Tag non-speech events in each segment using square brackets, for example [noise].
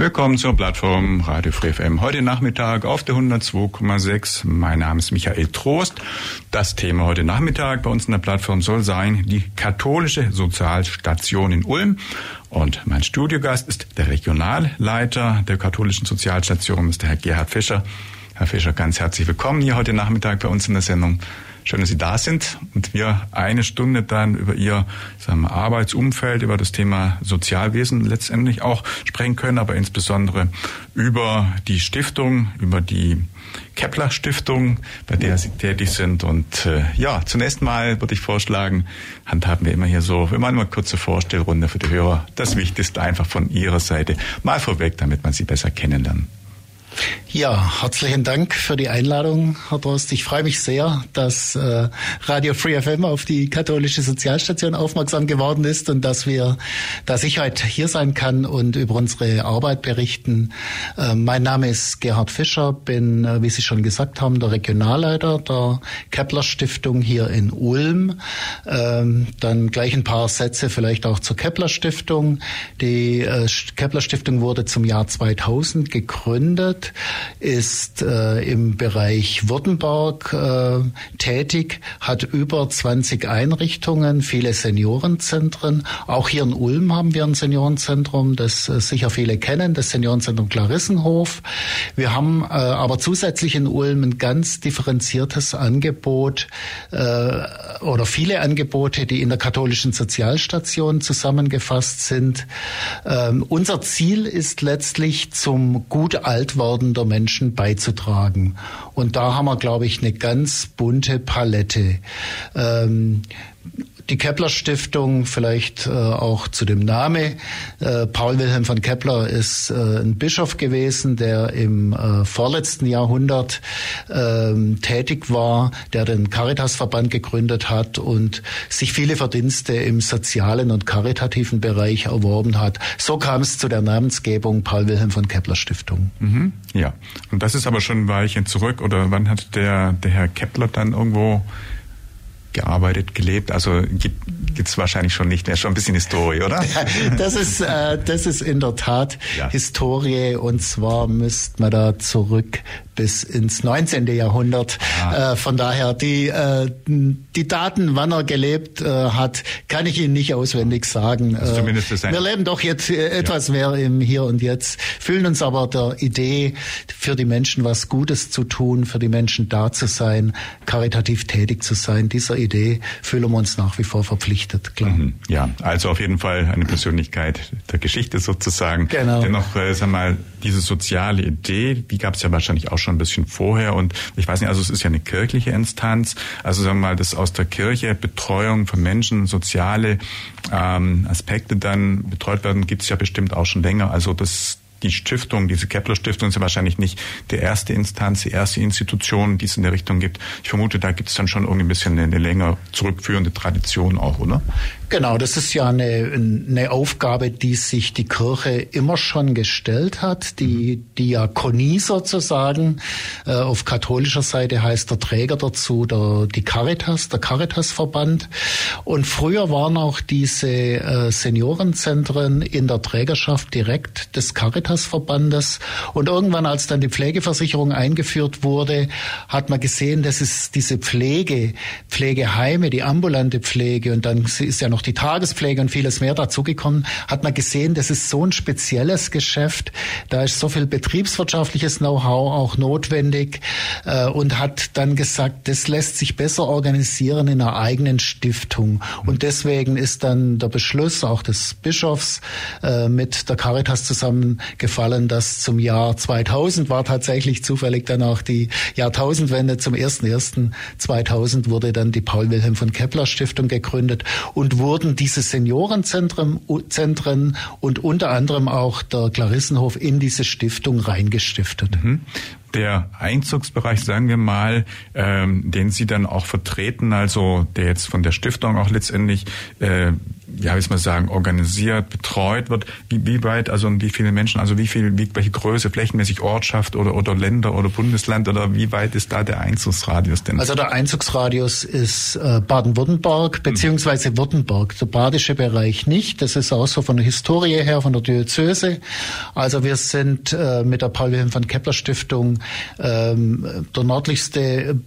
Willkommen zur Plattform Radio Free FM. Heute Nachmittag auf der 102,6. Mein Name ist Michael Trost. Das Thema heute Nachmittag bei uns in der Plattform soll sein die katholische Sozialstation in Ulm. Und mein Studiogast ist der Regionalleiter der katholischen Sozialstation, ist der Herr Gerhard Fischer. Herr Fischer, ganz herzlich willkommen hier heute Nachmittag bei uns in der Sendung. Schön, dass Sie da sind und wir eine Stunde dann über Ihr sagen wir, Arbeitsumfeld, über das Thema Sozialwesen letztendlich auch sprechen können, aber insbesondere über die Stiftung, über die Kepler Stiftung, bei der Sie tätig sind. Und äh, ja, zunächst mal würde ich vorschlagen, handhaben wir immer hier so, wir machen mal eine kurze Vorstellrunde für die Hörer. Das Wichtigste einfach von Ihrer Seite mal vorweg, damit man Sie besser kennenlernt. Ja, herzlichen Dank für die Einladung, Herr Drost. Ich freue mich sehr, dass äh, Radio Free FM auf die katholische Sozialstation aufmerksam geworden ist und dass wir, dass ich heute hier sein kann und über unsere Arbeit berichten. Äh, mein Name ist Gerhard Fischer, bin, äh, wie Sie schon gesagt haben, der Regionalleiter der Kepler Stiftung hier in Ulm. Ähm, dann gleich ein paar Sätze vielleicht auch zur Kepler Stiftung. Die Kepler Stiftung wurde zum Jahr 2000 gegründet ist äh, im Bereich Württemberg äh, tätig, hat über 20 Einrichtungen, viele Seniorenzentren. Auch hier in Ulm haben wir ein Seniorenzentrum, das äh, sicher viele kennen, das Seniorenzentrum Klarissenhof. Wir haben äh, aber zusätzlich in Ulm ein ganz differenziertes Angebot äh, oder viele Angebote, die in der katholischen Sozialstation zusammengefasst sind. Ähm, unser Ziel ist letztlich zum gut Altwerden der Menschen beizutragen. Und da haben wir, glaube ich, eine ganz bunte Palette. Ähm, die Kepler Stiftung, vielleicht äh, auch zu dem Name. Äh, Paul Wilhelm von Kepler ist äh, ein Bischof gewesen, der im äh, vorletzten Jahrhundert ähm, tätig war, der den Caritasverband gegründet hat und sich viele Verdienste im sozialen und karitativen Bereich erworben hat. So kam es zu der Namensgebung Paul Wilhelm von Kepler Stiftung. Mhm, ja, und das ist aber schon ein Weilchen zurück. Oder wann hat der, der Herr Kepler dann irgendwo gearbeitet, gelebt? Also gibt es wahrscheinlich schon nicht mehr, schon ein bisschen Historie, oder? [laughs] das ist, äh, das ist in der Tat ja. Historie und zwar müsste man da zurück bis ins 19. Jahrhundert. Ah. Äh, von daher die, äh, die Daten, wann er gelebt äh, hat, kann ich Ihnen nicht auswendig sagen. Also zumindest ist wir leben doch jetzt äh, etwas ja. mehr im Hier und Jetzt, fühlen uns aber der Idee, für die Menschen was Gutes zu tun, für die Menschen da zu sein, karitativ tätig zu sein. Dieser Idee fühlen wir uns nach wie vor verpflichtet, klar. Mhm. Ja, also auf jeden Fall eine Persönlichkeit der Geschichte sozusagen. Genau. Dennoch, äh, sag mal, diese soziale Idee, die gab es ja wahrscheinlich auch schon ein bisschen vorher und ich weiß nicht, also es ist ja eine kirchliche Instanz, also sagen wir mal, das aus der Kirche Betreuung von Menschen, soziale ähm, Aspekte dann betreut werden, gibt es ja bestimmt auch schon länger. Also das die Stiftung, diese Kepler-Stiftung ist ja wahrscheinlich nicht die erste Instanz, die erste Institution, die es in der Richtung gibt. Ich vermute, da gibt es dann schon irgendwie ein bisschen eine, eine länger zurückführende Tradition auch, oder? Genau, das ist ja eine, eine Aufgabe, die sich die Kirche immer schon gestellt hat. Die Diakonie sozusagen. Äh, auf katholischer Seite heißt der Träger dazu der, die Caritas, der Caritasverband. Und früher waren auch diese äh, Seniorenzentren in der Trägerschaft direkt des Caritasverbandes. Und irgendwann, als dann die Pflegeversicherung eingeführt wurde, hat man gesehen, dass es diese Pflege, Pflegeheime, die ambulante Pflege und dann ist ja noch noch die Tagespflege und vieles mehr dazugekommen, hat man gesehen, das ist so ein spezielles Geschäft, da ist so viel betriebswirtschaftliches Know-how auch notwendig äh, und hat dann gesagt, das lässt sich besser organisieren in einer eigenen Stiftung. Und deswegen ist dann der Beschluss auch des Bischofs äh, mit der Caritas zusammengefallen, dass zum Jahr 2000 war tatsächlich zufällig dann auch die Jahrtausendwende zum 1.1.2000 wurde dann die Paul Wilhelm von Kepler Stiftung gegründet und wurde wurden diese Seniorenzentren Zentren und unter anderem auch der Clarissenhof in diese Stiftung reingestiftet. Mhm der Einzugsbereich, sagen wir mal, ähm, den Sie dann auch vertreten, also der jetzt von der Stiftung auch letztendlich, äh, ja, wie soll man sagen, organisiert, betreut wird, wie, wie weit, also wie viele Menschen, also wie viel, wie, welche Größe, flächenmäßig Ortschaft oder, oder Länder oder Bundesland oder wie weit ist da der Einzugsradius denn? Also der Einzugsradius ist äh, Baden-Württemberg beziehungsweise Württemberg, der badische Bereich nicht. Das ist auch so von der Historie her, von der Diözese. Also wir sind äh, mit der Paul Wilhelm von Kepler Stiftung ähm, der nördlichste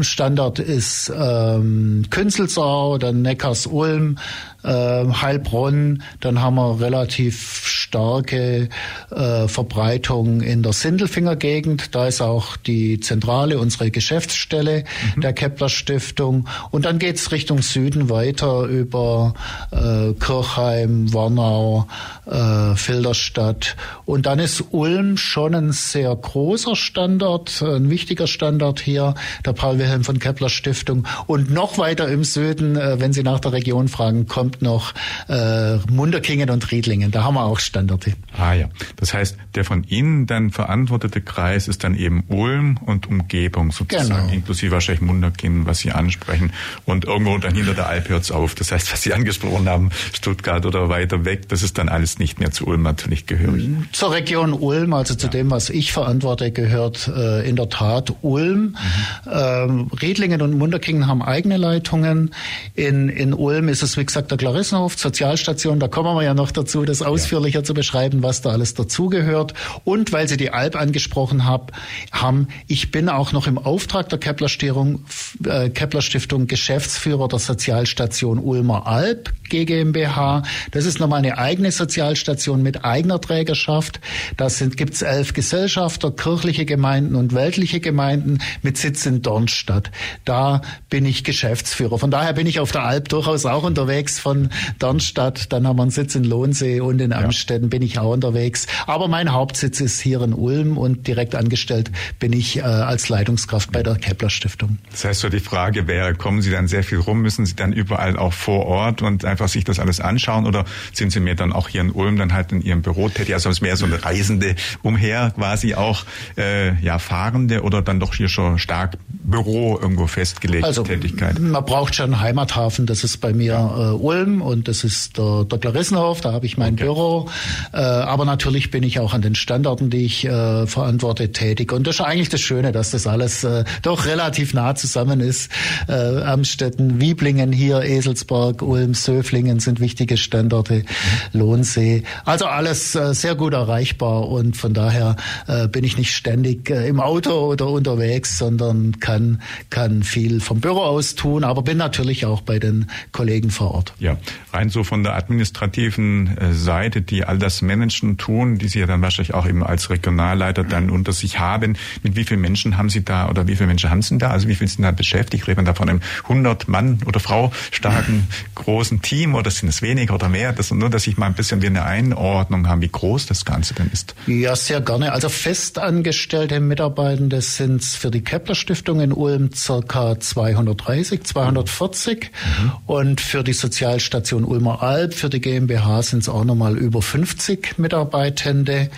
Standard ist ähm, Künzelsau, dann Neckars-Ulm, äh, Heilbronn. Dann haben wir relativ starke äh, Verbreitung in der Sindelfinger-Gegend. Da ist auch die Zentrale, unsere Geschäftsstelle mhm. der Kepler Stiftung. Und dann geht's Richtung Süden weiter über äh, Kirchheim, Warnau, äh, Filderstadt. Und dann ist Ulm schon ein sehr großer Standort, ein wichtiger Standort hier der Paul Wilhelm von Kepler Stiftung. Und noch weiter im Süden, äh, wenn Sie nach der Region fragen, kommt noch äh, Munderkingen und Riedlingen. Da haben wir auch Standorte. Ah ja, das heißt, der von Ihnen dann verantwortete Kreis ist dann eben Ulm und Umgebung sozusagen, genau. inklusive wahrscheinlich Munderkingen, was Sie ansprechen. Und irgendwo dann hinter der Alp hört's auf. Das heißt, was Sie angesprochen haben, Stuttgart oder weiter weg, das ist dann alles nicht mehr zu Ulm natürlich gehörig. Zur Region Ulm, also zu ja. dem, was ich verantworte, gehört äh, in der Tat Ulm. Mhm. Ähm, Riedlingen und Munderkingen haben eigene Leitungen. In, in Ulm ist es, wie gesagt, der Clarissenhof, Sozialstation. Da kommen wir ja noch dazu, das ausführlicher ja. zu beschreiben, was da alles dazugehört. Und weil Sie die Alp angesprochen hab, haben, ich bin auch noch im Auftrag der Kepler Stiftung, äh, Kepler Geschäftsführer der Sozialstation Ulmer Alb GmbH. Das ist nochmal eine eigene Sozialstation mit eigener Trägerschaft. Da gibt es elf Gesellschafter, kirchliche Gemeinden und weltliche Gemeinden mit Sitz in Dornstadt. Da bin ich Geschäftsführer. Von daher bin ich auf der Alp durchaus auch unterwegs von Dornstadt. Dann haben wir einen Sitz in Lohnsee und in Amstetten bin ich auch unterwegs. Aber mein Hauptsitz ist hier in Ulm und direkt angestellt bin ich äh, als Leitungskraft bei der Kepler Stiftung. Das heißt so die Frage wäre, kommen Sie dann sehr viel rum? Müssen Sie dann überall auch vor Ort und einfach sich das alles anschauen oder sind Sie mir dann auch hier in Ulm dann halt in Ihrem Büro tätig? Also ist mehr so eine Reisende umher quasi auch äh, ja Fahrende oder dann doch hier schon stark Büro irgendwo festgelegte also, Tätigkeit? Man braucht schon einen Heimathafen, das ist bei mir äh, Ulm und das ist der, der Clarissenhof, da habe ich mein okay. Büro. Äh, aber natürlich bin ich auch an den Standorten, die ich äh, verantworte, tätig. Und das ist eigentlich das Schöne, dass das alles äh, doch relativ nah zusammen ist. Äh, Amstetten, Wieblingen hier, Eselsberg, Ulm, Söflingen sind wichtige Standorte, Lohnsee. Also alles äh, sehr gut erreichbar und von daher äh, bin ich nicht ständig äh, im Auto oder unterwegs, sondern kann, kann viel vom Büro aus tun, aber bin natürlich auch bei den Kollegen vor Ort. Ja, rein so von der administrativen Seite, die all das Managen tun, die Sie ja dann wahrscheinlich auch eben als Regionalleiter dann unter sich haben. Mit wie vielen Menschen haben Sie da oder wie viele Menschen haben Sie da? Also wie viele sind da beschäftigt? Reden wir da von einem 100 Mann oder Frau starken [laughs] großen Team oder sind es weniger oder mehr? Das, nur, dass ich mal ein bisschen wie eine Einordnung haben, wie groß das Ganze denn ist. Ja, sehr gerne. Also festangestellte Mitarbeitende sind es für die Kepler Stiftung in Ulm circa 230, 240 mhm. und für die Sozialstation Ulmer Alb, für die GmbH sind es auch nochmal über 50 Mitarbeitende.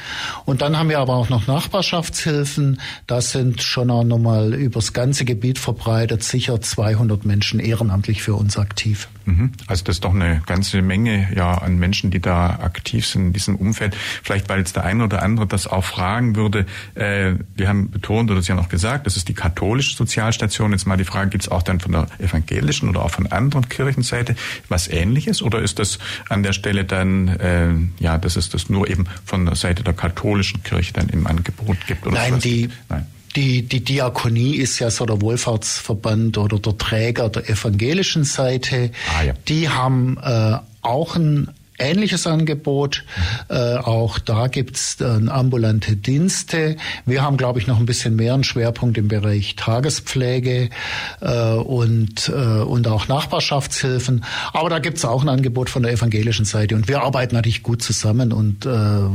Und dann haben wir aber auch noch Nachbarschaftshilfen. Das sind schon auch nochmal übers ganze Gebiet verbreitet, sicher 200 Menschen ehrenamtlich für uns aktiv. Mhm. Also das ist doch eine ganze Menge ja an Menschen, die da aktiv sind in diesem Umfeld. Vielleicht, weil jetzt der eine oder andere das auch fragen würde. Äh, wir haben betont oder Sie haben auch gesagt, das ist die katholische Sozialstation. Jetzt mal die Frage, gibt es auch dann von der evangelischen oder auch von anderen Kirchenseite was Ähnliches? Oder ist das an der Stelle dann, äh, ja, dass es das nur eben von der Seite der katholischen Kirche dann im Angebot gibt? Nein, die, Nein. Die, die Diakonie ist ja so der Wohlfahrtsverband oder der Träger der evangelischen Seite. Ah, ja. Die haben äh, auch ein ähnliches Angebot. Äh, auch da gibt's äh, ambulante Dienste. Wir haben, glaube ich, noch ein bisschen mehr einen Schwerpunkt im Bereich Tagespflege äh, und, äh, und auch Nachbarschaftshilfen. Aber da gibt's auch ein Angebot von der evangelischen Seite. Und wir arbeiten natürlich gut zusammen und äh,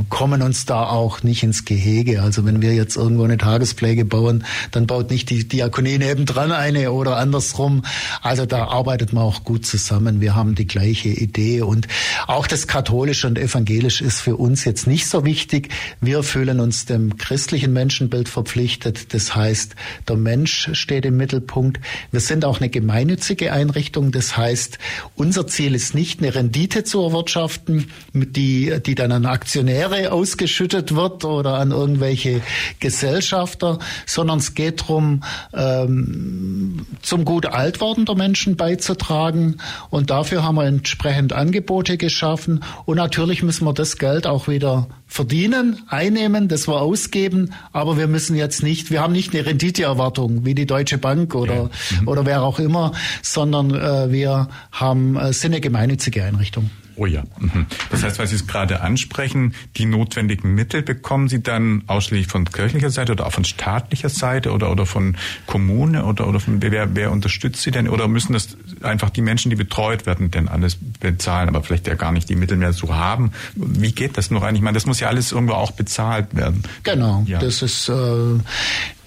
kommen uns da auch nicht ins Gehege. Also wenn wir jetzt irgendwo eine Tagespflege bauen, dann baut nicht die Diakonie nebendran eine oder andersrum. Also da arbeitet man auch gut zusammen. Wir haben die gleiche Idee und auch das Katholische und Evangelisch ist für uns jetzt nicht so wichtig. Wir fühlen uns dem christlichen Menschenbild verpflichtet. Das heißt, der Mensch steht im Mittelpunkt. Wir sind auch eine gemeinnützige Einrichtung. Das heißt, unser Ziel ist nicht eine Rendite zu erwirtschaften, die, die dann an Aktionäre ausgeschüttet wird oder an irgendwelche Gesellschafter, sondern es geht darum, ähm, zum gut Altwerden der Menschen beizutragen. Und dafür haben wir entsprechend Angebote geschaffen. Und natürlich müssen wir das Geld auch wieder verdienen, einnehmen, das wir ausgeben, aber wir müssen jetzt nicht, wir haben nicht eine Renditeerwartung wie die Deutsche Bank oder, ja. mhm. oder wer auch immer, sondern äh, wir haben, äh, sind eine gemeinnützige Einrichtung. Oh ja. Mhm. Das heißt, weil Sie es gerade ansprechen, die notwendigen Mittel bekommen Sie dann ausschließlich von kirchlicher Seite oder auch von staatlicher Seite oder, oder von Kommune oder, oder von wer, wer unterstützt Sie denn? Oder müssen das einfach die Menschen, die betreut werden, denn alles bezahlen, aber vielleicht ja gar nicht die Mittel mehr so haben? Wie geht das noch eigentlich? Ich meine, das muss ja alles irgendwo auch bezahlt werden. Genau. Ja. Das ist, äh,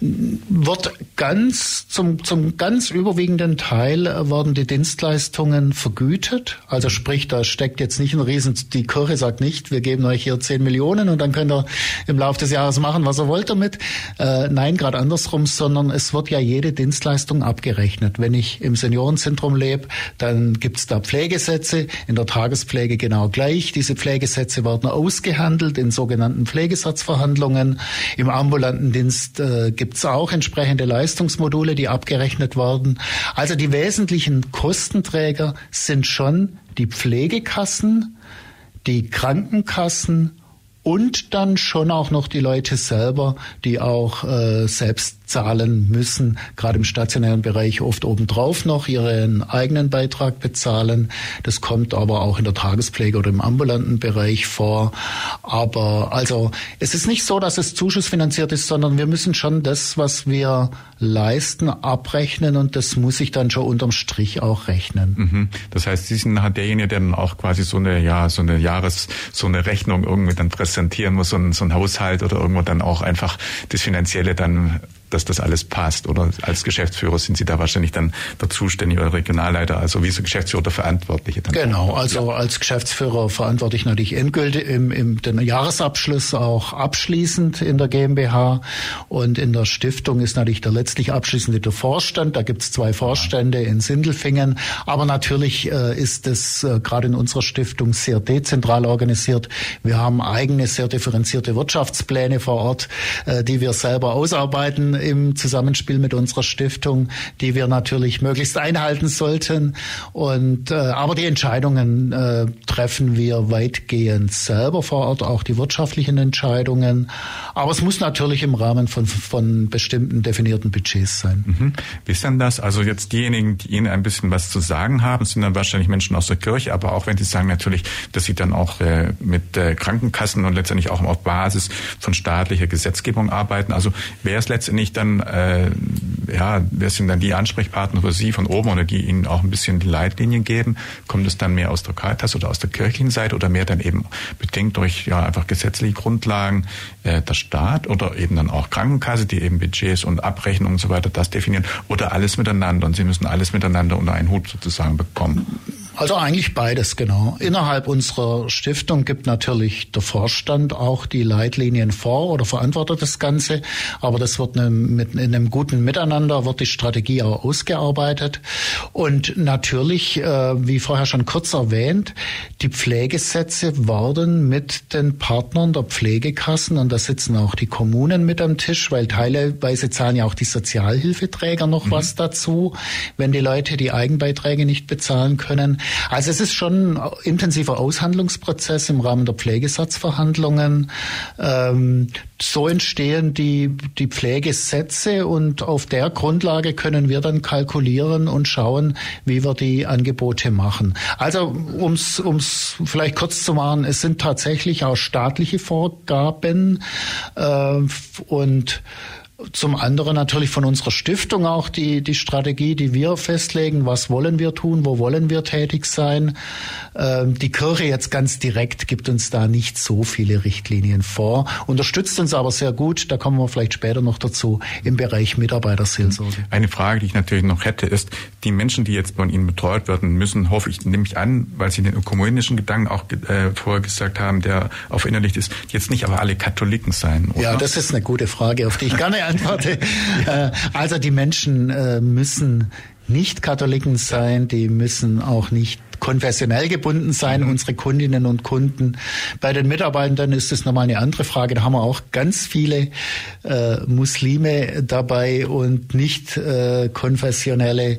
wird ganz zum, zum ganz überwiegenden Teil werden die Dienstleistungen vergütet. Also sprich, da steckt jetzt nicht ein Riesen, die Kirche sagt nicht, wir geben euch hier 10 Millionen und dann könnt ihr im Laufe des Jahres machen, was ihr wollt damit. Äh, nein, gerade andersrum, sondern es wird ja jede Dienstleistung abgerechnet. Wenn ich im Seniorenzentrum lebe, dann gibt's da Pflegesätze, in der Tagespflege genau gleich. Diese Pflegesätze werden ausgehandelt in sogenannten Pflegesatzverhandlungen. Im ambulanten Dienst äh, gibt es auch entsprechende Leistungsmodule, die abgerechnet werden. Also die wesentlichen Kostenträger sind schon die Pflegekassen, die Krankenkassen und dann schon auch noch die Leute selber, die auch äh, selbst zahlen müssen, gerade im stationären Bereich oft obendrauf noch ihren eigenen Beitrag bezahlen. Das kommt aber auch in der Tagespflege oder im ambulanten Bereich vor. Aber also es ist nicht so, dass es zuschussfinanziert ist, sondern wir müssen schon das, was wir leisten, abrechnen und das muss ich dann schon unterm Strich auch rechnen. Mhm. Das heißt, Sie sind derjenige, der dann auch quasi so eine, ja, so eine Jahres, so eine Rechnung irgendwie dann präsentieren muss, ein, so ein Haushalt oder irgendwo dann auch einfach das Finanzielle dann dass das alles passt. Oder als Geschäftsführer sind Sie da wahrscheinlich dann der Zuständige oder Regionalleiter, also wie so Geschäftsführer der Verantwortliche. Dann genau, also als Geschäftsführer verantworte ich natürlich endgültig im, im den Jahresabschluss auch abschließend in der GmbH und in der Stiftung ist natürlich der letztlich abschließende der Vorstand. Da gibt es zwei Vorstände in Sindelfingen, aber natürlich äh, ist es äh, gerade in unserer Stiftung sehr dezentral organisiert. Wir haben eigene sehr differenzierte Wirtschaftspläne vor Ort, äh, die wir selber ausarbeiten im Zusammenspiel mit unserer Stiftung, die wir natürlich möglichst einhalten sollten. Und äh, aber die Entscheidungen äh, treffen wir weitgehend selber vor Ort, auch die wirtschaftlichen Entscheidungen. Aber es muss natürlich im Rahmen von, von bestimmten definierten Budgets sein. Mhm. Wie ist denn das? Also jetzt diejenigen, die Ihnen ein bisschen was zu sagen haben, sind dann wahrscheinlich Menschen aus der Kirche, aber auch wenn Sie sagen natürlich, dass Sie dann auch äh, mit äh, Krankenkassen und letztendlich auch auf Basis von staatlicher Gesetzgebung arbeiten. Also wer ist letztendlich nicht dann, äh, ja, wer sind dann die Ansprechpartner für Sie von oben oder die Ihnen auch ein bisschen die Leitlinien geben? Kommt es dann mehr aus der Caritas oder aus der kirchlichen Seite oder mehr dann eben bedingt durch ja einfach gesetzliche Grundlagen äh, der Staat oder eben dann auch Krankenkasse, die eben Budgets und Abrechnungen und so weiter das definieren oder alles miteinander und Sie müssen alles miteinander unter einen Hut sozusagen bekommen? Also eigentlich beides, genau. Innerhalb unserer Stiftung gibt natürlich der Vorstand auch die Leitlinien vor oder verantwortet das Ganze. Aber das wird mit, in einem guten Miteinander, wird die Strategie auch ausgearbeitet. Und natürlich, äh, wie vorher schon kurz erwähnt, die Pflegesätze werden mit den Partnern der Pflegekassen, und da sitzen auch die Kommunen mit am Tisch, weil teilweise zahlen ja auch die Sozialhilfeträger noch mhm. was dazu, wenn die Leute die Eigenbeiträge nicht bezahlen können Also es ist schon ein intensiver Aushandlungsprozess im Rahmen der Pflegesatzverhandlungen. Ähm, so entstehen die, die Pflegesätze und auf der Grundlage können wir dann kalkulieren und schauen, wie wir die Angebote machen. Also ums ums vielleicht kurz zu machen, es sind tatsächlich auch staatliche Vorgaben äh, und zum anderen natürlich von unserer Stiftung auch die, die Strategie, die wir festlegen. Was wollen wir tun? Wo wollen wir tätig sein? Ähm, die Kirche jetzt ganz direkt gibt uns da nicht so viele Richtlinien vor, unterstützt uns aber sehr gut. Da kommen wir vielleicht später noch dazu im Bereich Mitarbeiterseelsorge. Eine Frage, die ich natürlich noch hätte, ist, die Menschen, die jetzt von Ihnen betreut werden müssen, hoffe ich, nehme ich an, weil Sie den ökumenischen Gedanken auch äh, vorher gesagt haben, der auf verinnerlicht ist, jetzt nicht aber alle Katholiken sein, oder? Ja, das ist eine gute Frage, auf die ich gerne antworte. ja. Äh, also die Menschen äh, müssen nicht Katholiken sein, die müssen auch nicht konfessionell gebunden sein, mhm. unsere Kundinnen und Kunden. Bei den Mitarbeitern ist es nochmal eine andere Frage. Da haben wir auch ganz viele äh, Muslime dabei und nicht äh, konfessionelle.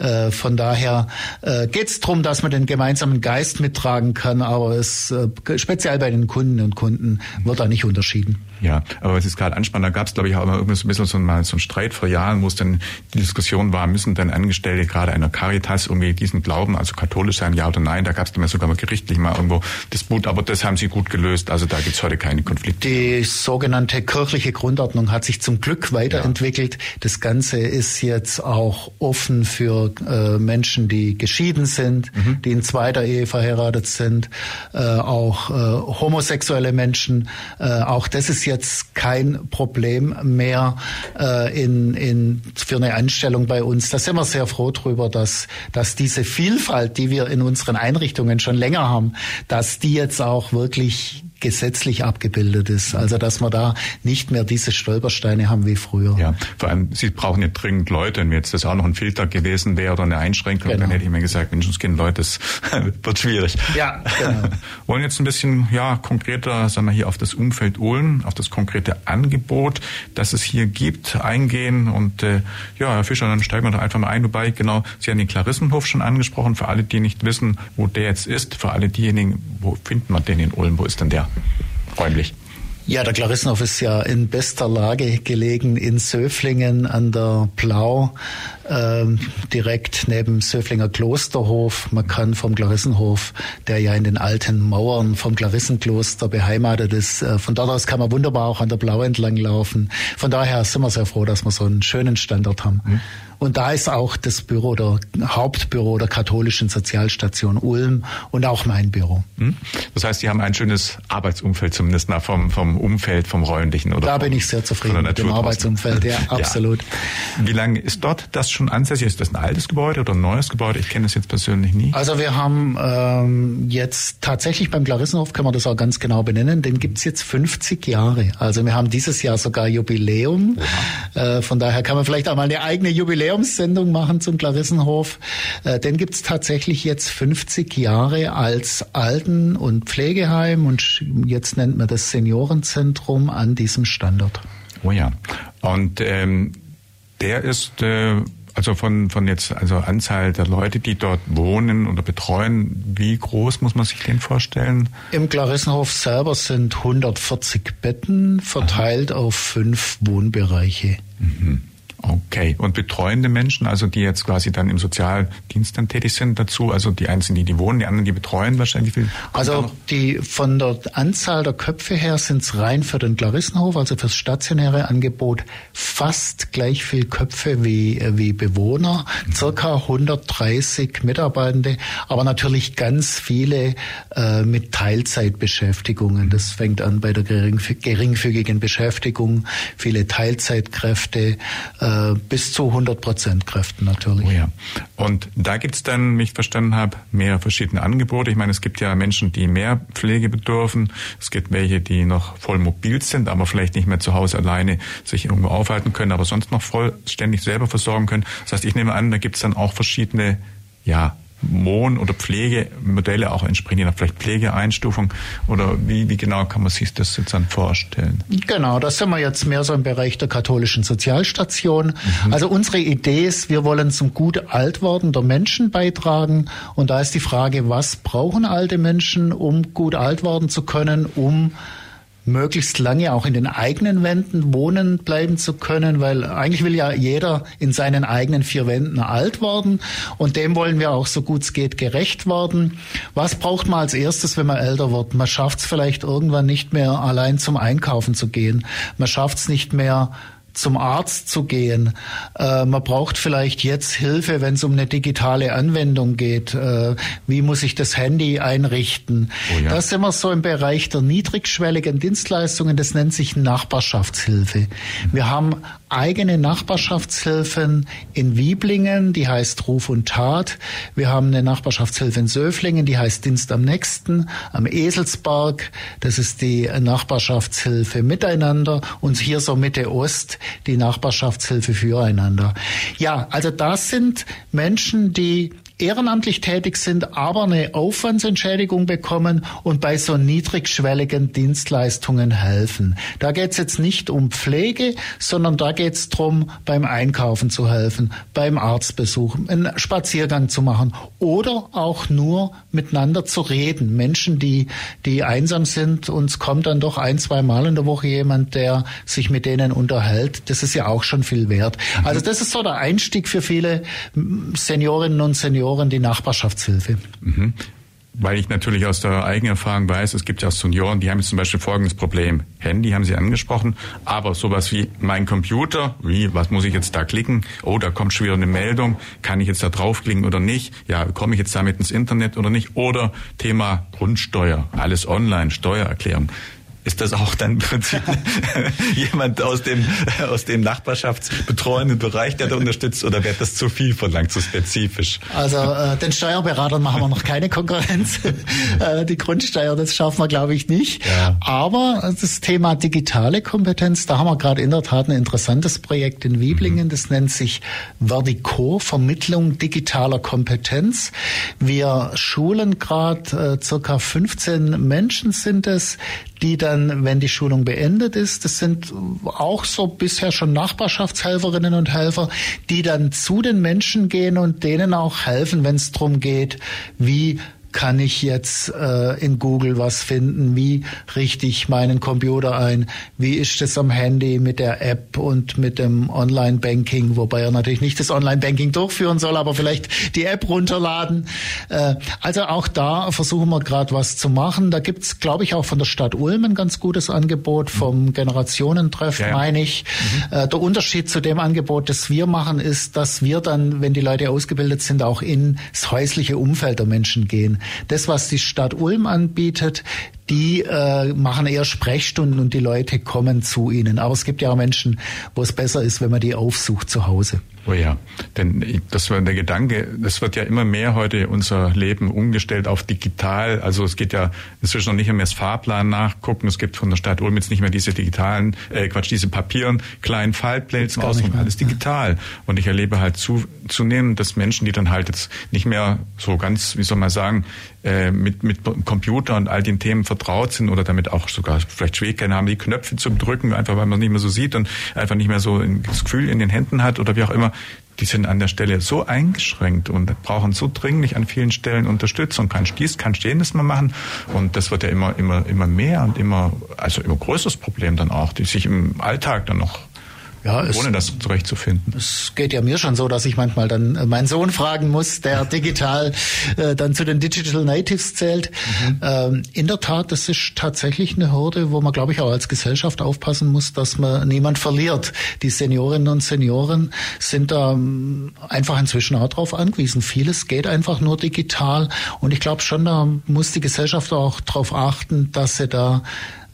Äh, von daher äh, geht es darum, dass man den gemeinsamen Geist mittragen kann, aber es äh, speziell bei den Kunden und Kunden wird da nicht unterschieden. Ja, aber was ist gerade anspannen, da gab es, glaube ich, auch immer ein bisschen so, mal so ein Streit vor Jahren, wo es dann die Diskussion war, müssen dann Angestellte gerade einer Caritas irgendwie diesen Glauben, also katholisch sein, ja oder nein, da gab es dann sogar mal gerichtlich mal irgendwo Disput, aber das haben sie gut gelöst, also da gibt es heute keine Konflikte. Die sogenannte kirchliche Grundordnung hat sich zum Glück weiterentwickelt. Ja. Das Ganze ist jetzt auch offen für äh, Menschen, die geschieden sind, mhm. die in zweiter Ehe verheiratet sind, äh, auch äh, homosexuelle Menschen, äh, auch das ist jetzt kein Problem mehr äh, in, in, für eine Anstellung bei uns. Da sind wir sehr froh drüber, dass, dass diese Vielfalt, die wir in unseren Einrichtungen schon länger haben, dass die jetzt auch wirklich gesetzlich abgebildet ist. Also dass wir da nicht mehr diese Stolpersteine haben wie früher. Ja, vor allem Sie brauchen ja dringend Leute. Wenn jetzt das auch noch ein Filter gewesen wäre oder eine Einschränkung, genau. dann hätte ich mir gesagt, Menschenskind, Leute, das [laughs] wird schwierig. Ja, genau. [laughs] Wollen jetzt ein bisschen ja konkreter, sagen wir hier auf das Umfeld Ulm, auf das konkrete Angebot, das es hier gibt, eingehen und äh, ja, Herr Fischer, dann steigen wir doch einfach mal ein. Wobei genau, Sie haben den Klarissenhof schon angesprochen. Für alle, die nicht wissen, wo der jetzt ist, für alle diejenigen, wo findet man den in Ulm? Wo ist denn der? Räumlich? Ja, der Klarissenhof ist ja in bester Lage gelegen in Söflingen an der Plau, ähm, direkt neben Söflinger Klosterhof. Man kann vom Klarissenhof, der ja in den alten Mauern vom Klarissenkloster beheimatet ist, äh, von dort aus kann man wunderbar auch an der Plau entlang laufen. Von daher sind wir sehr froh, dass wir so einen schönen Standort haben. Mhm. Und da ist auch das Büro der Hauptbüro der katholischen Sozialstation Ulm und auch mein Büro. Hm? Das heißt, Sie haben ein schönes Arbeitsumfeld zumindest nach vom, vom Umfeld, vom räumlichen oder? Da bin ich sehr zufrieden mit dem Arbeitsumfeld, ja, [laughs] absolut. Ja. Wie lange ist dort das schon ansässig? Ist das ein altes Gebäude oder ein neues Gebäude? Ich kenne das jetzt persönlich nie. Also wir haben ähm, jetzt tatsächlich beim Klarissenhof, können wir das auch ganz genau benennen, den gibt's jetzt 50 Jahre. Also wir haben dieses Jahr sogar Jubiläum. Äh, von daher kann man vielleicht auch mal eine eigene Jubiläum Jubiläumssendung machen zum Klarissenhof. Äh, den gibt's tatsächlich jetzt 50 Jahre als Alten- und Pflegeheim und jetzt nennt man das Seniorenzentrum an diesem Standort. Oh ja. Und ähm, der ist äh also von, von jetzt, also Anzahl der Leute, die dort wohnen oder betreuen, wie groß muss man sich den vorstellen? Im Klarissenhof selber sind 140 Betten verteilt Aha. auf fünf Wohnbereiche. Mhm. Okay. Und betreuende Menschen, also die jetzt quasi dann im Sozialdienst dann tätig sind dazu, also die einzelnen, die, die wohnen, die anderen, die betreuen wahrscheinlich. Also die von der Anzahl der Köpfe her sind es rein für den Klarissenhof, also fürs stationäre Angebot, fast gleich viel Köpfe wie, wie Bewohner, mhm. circa 130 Mitarbeitende, aber natürlich ganz viele äh, mit Teilzeitbeschäftigungen. Das fängt an bei der geringfügigen Beschäftigung, viele Teilzeitkräfte, äh, äh, bis zu 100 Prozent Kräften natürlich. Oh ja. Und da gibt es dann, wie ich verstanden habe, mehr verschiedene Angebote. Ich meine, es gibt ja Menschen, die mehr Pflege bedürfen. Es gibt welche, die noch voll mobil sind, aber vielleicht nicht mehr zu Hause alleine sich irgendwo aufhalten können, aber sonst noch vollständig selber versorgen können. Das heißt, ich nehme an, da gibt es dann auch verschiedene ja, Wohn- oder Pflegemodelle auch entsprechend vielleicht Pflegeeinstufung oder wie, wie genau kann man sich das jetzt dann vorstellen? Genau, da sind wir jetzt mehr so im Bereich der katholischen Sozialstation. Mhm. Also unsere Idee ist, wir wollen zum gut Altwerden der Menschen beitragen und da ist die Frage, was brauchen alte Menschen, um gut alt werden zu können, um möglichst lange auch in den eigenen Wänden wohnen bleiben zu können, weil eigentlich will ja jeder in seinen eigenen vier Wänden alt werden und dem wollen wir auch so gut es geht gerecht werden. Was braucht man als erstes, wenn man älter wird? Man schafft es vielleicht irgendwann nicht mehr allein zum Einkaufen zu gehen. Man schafft es nicht mehr zum Arzt zu gehen. Äh, man braucht vielleicht jetzt Hilfe, wenn es um eine digitale Anwendung geht. Äh, wie muss ich das Handy einrichten? Oh ja. Da sind wir so im Bereich der niedrigschwelligen Dienstleistungen. Das nennt sich Nachbarschaftshilfe. Wir haben eigene Nachbarschaftshilfen in Wieblingen, die heißt Ruf und Tat. Wir haben eine Nachbarschaftshilfe in Söflingen, die heißt Dienst am Nächsten. Am Eselsberg, das ist die Nachbarschaftshilfe Miteinander. Und hier so Mitte Ost, die Nachbarschaftshilfe füreinander. Ja, also das sind Menschen, die ehrenamtlich tätig sind, aber eine Aufwandsentschädigung bekommen und bei so niedrigschwelligen Dienstleistungen helfen. Da geht es jetzt nicht um Pflege, sondern da geht es darum, beim Einkaufen zu helfen, beim Arztbesuch, einen Spaziergang zu machen oder auch nur miteinander zu reden. Menschen, die, die einsam sind, uns kommt dann doch ein, zwei Mal in der Woche jemand, der sich mit denen unterhält. Das ist ja auch schon viel wert. Also das ist so der Einstieg für viele Seniorinnen und Senioren Senioren die Nachbarschaftshilfe. Mhm. Weil ich natürlich aus der eigenen Erfahrung weiß, es gibt ja auch Senioren, die haben jetzt zum Beispiel folgendes Problem. Handy haben Sie angesprochen, aber sowas wie mein Computer, wie, was muss ich jetzt da klicken? Oh, da kommt schon wieder eine Meldung. Kann ich jetzt da draufklicken oder nicht? Ja, komme ich jetzt damit ins Internet oder nicht? Oder Thema Grundsteuer, alles online, Steuererklärung ist das auch dann im Prinzip [laughs] jemand aus dem, aus dem nachbarschaftsbetreuenden Bereich, der da unterstützt, oder wird das zu viel verlangt, zu spezifisch? Also äh, den Steuerberatern machen wir noch keine Konkurrenz. [laughs] äh, die Grundsteuer, das schaffen wir, glaube ich, nicht. Ja. Aber das Thema digitale Kompetenz, da haben wir gerade in der Tat ein interessantes Projekt in Wieblingen, mhm. das nennt sich Verdico, Vermittlung digitaler Kompetenz. Wir schulen gerade äh, circa 15 Menschen sind es, die dann, wenn die Schulung beendet ist, das sind auch so bisher schon Nachbarschaftshelferinnen und Helfer, die dann zu den Menschen gehen und denen auch helfen, wenn es darum geht, wie kann ich jetzt äh, in Google was finden? Wie richte ich meinen Computer ein? Wie ist es am Handy mit der App und mit dem Online-Banking? Wobei er natürlich nicht das Online-Banking durchführen soll, aber vielleicht die App runterladen. Äh, also auch da versuchen wir gerade was zu machen. Da gibt's, glaube ich, auch von der Stadt Ulm ein ganz gutes Angebot vom Generationentreff, ja, ja. meine ich. Mhm. Äh, der Unterschied zu dem Angebot, das wir machen, ist, dass wir dann, wenn die Leute ausgebildet sind, auch ins häusliche Umfeld der Menschen gehen. Das, was die Stadt Ulm anbietet, die äh, machen eher Sprechstunden und die Leute kommen zu ihnen. Aber es gibt ja auch Menschen, wo es besser ist, wenn man die aufsucht zu Hause. Oh ja, denn das war der Gedanke, das wird ja immer mehr heute unser Leben umgestellt auf digital. Also es geht ja inzwischen noch nicht mehr das Fahrplan nachgucken. Es gibt von der Stadt Ulm jetzt nicht mehr diese digitalen, äh, Quatsch, diese Papieren, kleinen Faltpläne zum Ausdruck, alles digital. Und ich erlebe halt zu, zunehmend, dass Menschen, die dann halt jetzt nicht mehr so ganz, wie soll man sagen, äh, mit, mit Computer und all den Themen vertraut sind oder damit auch sogar vielleicht Schwierigkeiten haben, die Knöpfe zu drücken, einfach weil man nicht mehr so sieht und einfach nicht mehr so das Gefühl in den Händen hat oder wie auch immer, die sind an der Stelle so eingeschränkt und brauchen so dringlich an vielen Stellen Unterstützung. Kein Stieß, kann Stehendes mehr machen. Und das wird ja immer, immer, immer mehr und immer, also immer größeres Problem dann auch, die sich im Alltag dann noch ja, es, ohne das zurechtzufinden. Es geht ja mir schon so, dass ich manchmal dann äh, meinen Sohn fragen muss, der [laughs] digital äh, dann zu den Digital Natives zählt. Mhm. Ähm, in der Tat, das ist tatsächlich eine Hürde, wo man, glaube ich, auch als Gesellschaft aufpassen muss, dass man niemand verliert. Die Seniorinnen und Senioren sind da ähm, einfach inzwischen auch drauf angewiesen. Vieles geht einfach nur digital. Und ich glaube schon, da muss die Gesellschaft auch darauf achten, dass sie da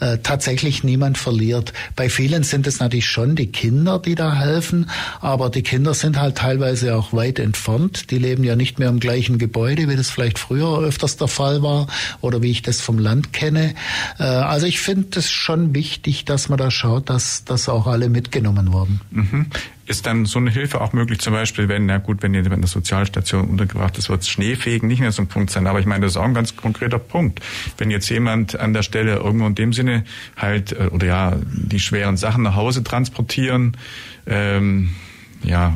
äh, tatsächlich niemand verliert. Bei vielen sind es natürlich schon die Kinder, die da helfen, aber die Kinder sind halt teilweise auch weit entfernt. Die leben ja nicht mehr im gleichen Gebäude, wie das vielleicht früher öfters der Fall war oder wie ich das vom Land kenne. Äh, also ich finde es schon wichtig, dass man da schaut, dass, dass auch alle mitgenommen werden. Mhm. Ist dann so eine Hilfe auch möglich, zum Beispiel, wenn, na gut, wenn jemand in der Sozialstation untergebracht ist, wird Schneefegen nicht mehr so ein Punkt sein. Aber ich meine, das ist auch ein ganz konkreter Punkt. Wenn jetzt jemand an der Stelle irgendwo in dem Sinne halt, äh, oder ja, die schweren Sachen nach Hause transportieren, ähm, ja,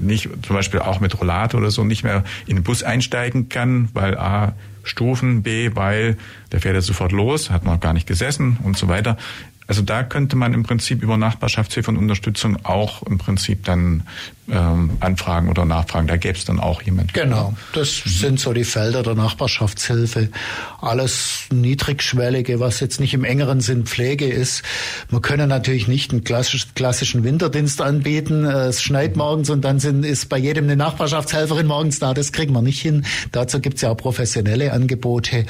nicht zum Beispiel auch mit Rollator oder so nicht mehr in den Bus einsteigen kann, weil A, Stufen, B, weil der fährt ja sofort los, hat noch gar nicht gesessen und so weiter. Also da könnte man im Prinzip über Nachbarschaftshilfe und Unterstützung auch im Prinzip dann ähm, anfragen oder nachfragen. Da gäbe es dann auch jemand. Genau, das mhm. sind so die Felder der Nachbarschaftshilfe. Alles Niedrigschwellige, was jetzt nicht im engeren Sinn Pflege ist. Wir können natürlich nicht einen klassisch, klassischen Winterdienst anbieten. Es schneit morgens und dann sind, ist bei jedem eine Nachbarschaftshelferin morgens da. Das kriegen wir nicht hin. Dazu gibt es ja auch professionelle Angebote.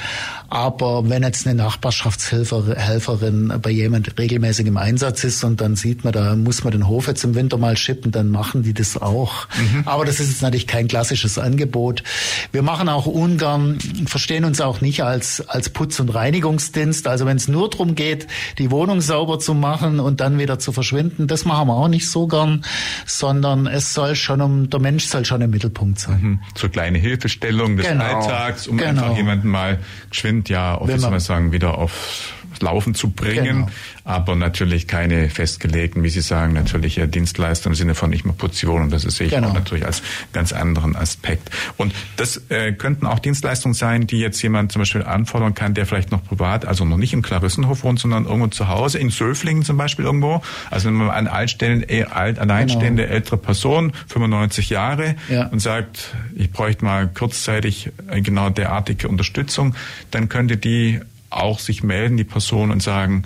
Aber wenn jetzt eine Nachbarschaftshelferin bei jemand regelmäßig im Einsatz ist und dann sieht man, da muss man den Hof jetzt im Winter mal schippen, dann machen die das auch. Mhm. Aber das ist jetzt natürlich kein klassisches Angebot. Wir machen auch ungern, verstehen uns auch nicht als, als Putz- und Reinigungsdienst. Also wenn es nur darum geht, die Wohnung sauber zu machen und dann wieder zu verschwinden, das machen wir auch nicht so gern, sondern es soll schon um, der Mensch soll schon im Mittelpunkt sein. Mhm. So kleine Hilfestellung des genau. Alltags, um genau. einfach jemanden mal geschwind, ja, auf, man sagen, wieder auf Laufen zu bringen, genau. aber natürlich keine festgelegten, wie Sie sagen, natürliche Dienstleister im Sinne von ich mal putze die Wohnung. Das sehe ich genau. auch natürlich als ganz anderen Aspekt. Und das äh, könnten auch Dienstleistungen sein, die jetzt jemand zum Beispiel anfordern kann, der vielleicht noch privat, also noch nicht im Klarissenhof wohnt, sondern irgendwo zu Hause, in Söflingen zum Beispiel irgendwo. Also wenn man an altstehende, äh, alleinstehende genau. ältere Person, 95 Jahre, ja. und sagt, ich bräuchte mal kurzzeitig äh, genau derartige Unterstützung, dann könnte die auch sich melden, die Person, und sagen,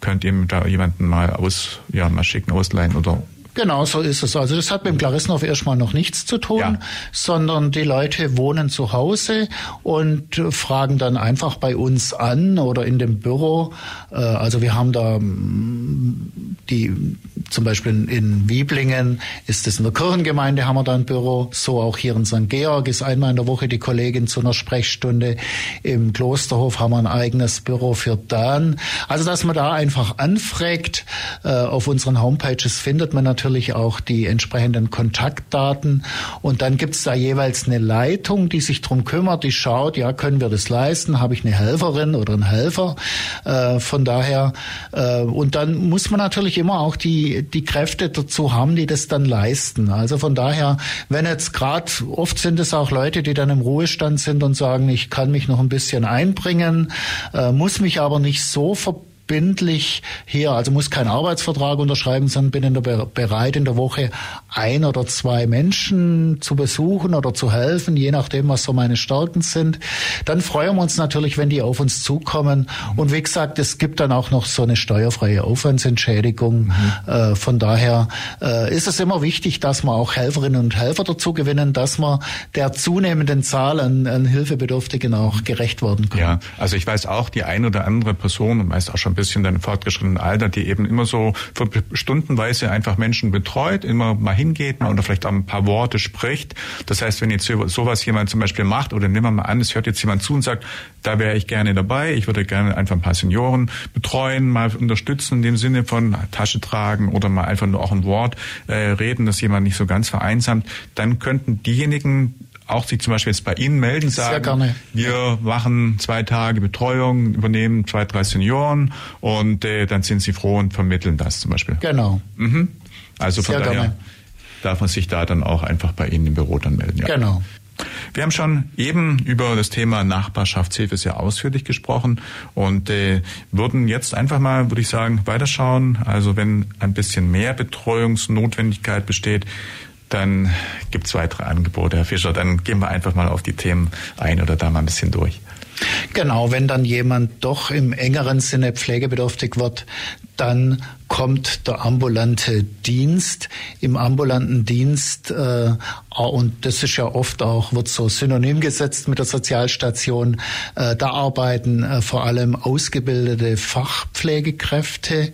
könnt ihr da jemanden mal aus, ja, mal schicken, ausleihen oder Genau, so ist es. Also das hat mit dem Klarissenhof erstmal noch nichts zu tun, ja. sondern die Leute wohnen zu Hause und fragen dann einfach bei uns an oder in dem Büro. Äh, also wir haben da mm, die, zum Beispiel in Wieblingen ist es in der Kirchengemeinde haben wir da ein Büro, so auch hier in St. Georg ist einmal in der Woche die Kollegin zu einer Sprechstunde. Im Klosterhof haben wir ein eigenes Büro für Dan. Also dass man da einfach anfragt, äh, auf unseren Homepages findet man natürlich natürlich auch die entsprechenden Kontaktdaten. Und dann gibt es da jeweils eine Leitung, die sich drum kümmert, die schaut, ja, können wir das leisten? Habe ich eine Helferin oder einen Helfer? Äh, von daher, äh, und dann muss man natürlich immer auch die, die Kräfte dazu haben, die das dann leisten. Also von daher, wenn jetzt gerade, oft sind es auch Leute, die dann im Ruhestand sind und sagen, ich kann mich noch ein bisschen einbringen, äh, muss mich aber nicht so verbinden verbindlich hier, also muss keinen Arbeitsvertrag unterschreiben, sondern bin in der, bereit, in der Woche ein oder zwei Menschen zu besuchen oder zu helfen, je nachdem, was so meine Stärken sind. Dann freuen wir uns natürlich, wenn die auf uns zukommen. Und wie gesagt, es gibt dann auch noch so eine steuerfreie Aufwandsentschädigung. Mhm. Äh, von daher äh, ist es immer wichtig, dass wir auch Helferinnen und Helfer dazu gewinnen, dass wir der zunehmenden Zahl an, an Hilfebedürftigen auch gerecht werden können. Ja, also ich weiß auch, die ein oder andere Person, meist auch schon ein bisschen dann fortgeschrittenen Alter, die eben immer so stundenweise einfach Menschen betreut, immer mal hingeht oder vielleicht auch ein paar Worte spricht. Das heißt, wenn jetzt sowas jemand zum Beispiel macht oder nehmen wir mal an, es hört jetzt jemand zu und sagt, da wäre ich gerne dabei, ich würde gerne einfach ein paar Senioren betreuen, mal unterstützen in dem Sinne von Tasche tragen oder mal einfach nur auch ein Wort äh, reden, dass jemand nicht so ganz vereinsamt, dann könnten diejenigen auch sich zum Beispiel jetzt bei Ihnen melden, sagen, wir machen zwei Tage Betreuung, übernehmen zwei, drei Senioren und äh, dann sind Sie froh und vermitteln das zum Beispiel. Genau. Mhm. Also von Sehr daher gerne. darf man sich da dann auch einfach bei Ihnen im Büro dann melden. Ja. Genau. Wir haben schon eben über das Thema Nachbarschaftshilfe sehr ausführlich gesprochen und äh, würden jetzt einfach mal, würde ich sagen, weiterschauen. Also wenn ein bisschen mehr Betreuungsnotwendigkeit besteht, dann gibt es weitere Angebote, Herr Fischer. Dann gehen wir einfach mal auf die Themen ein oder da mal ein bisschen durch. Genau, wenn dann jemand doch im engeren Sinne pflegebedürftig wird, dann kommt der ambulante Dienst. Im ambulanten Dienst äh, und das ist ja oft auch, wird so synonym gesetzt mit der Sozialstation. Äh, da arbeiten äh, vor allem ausgebildete Fachpflegekräfte,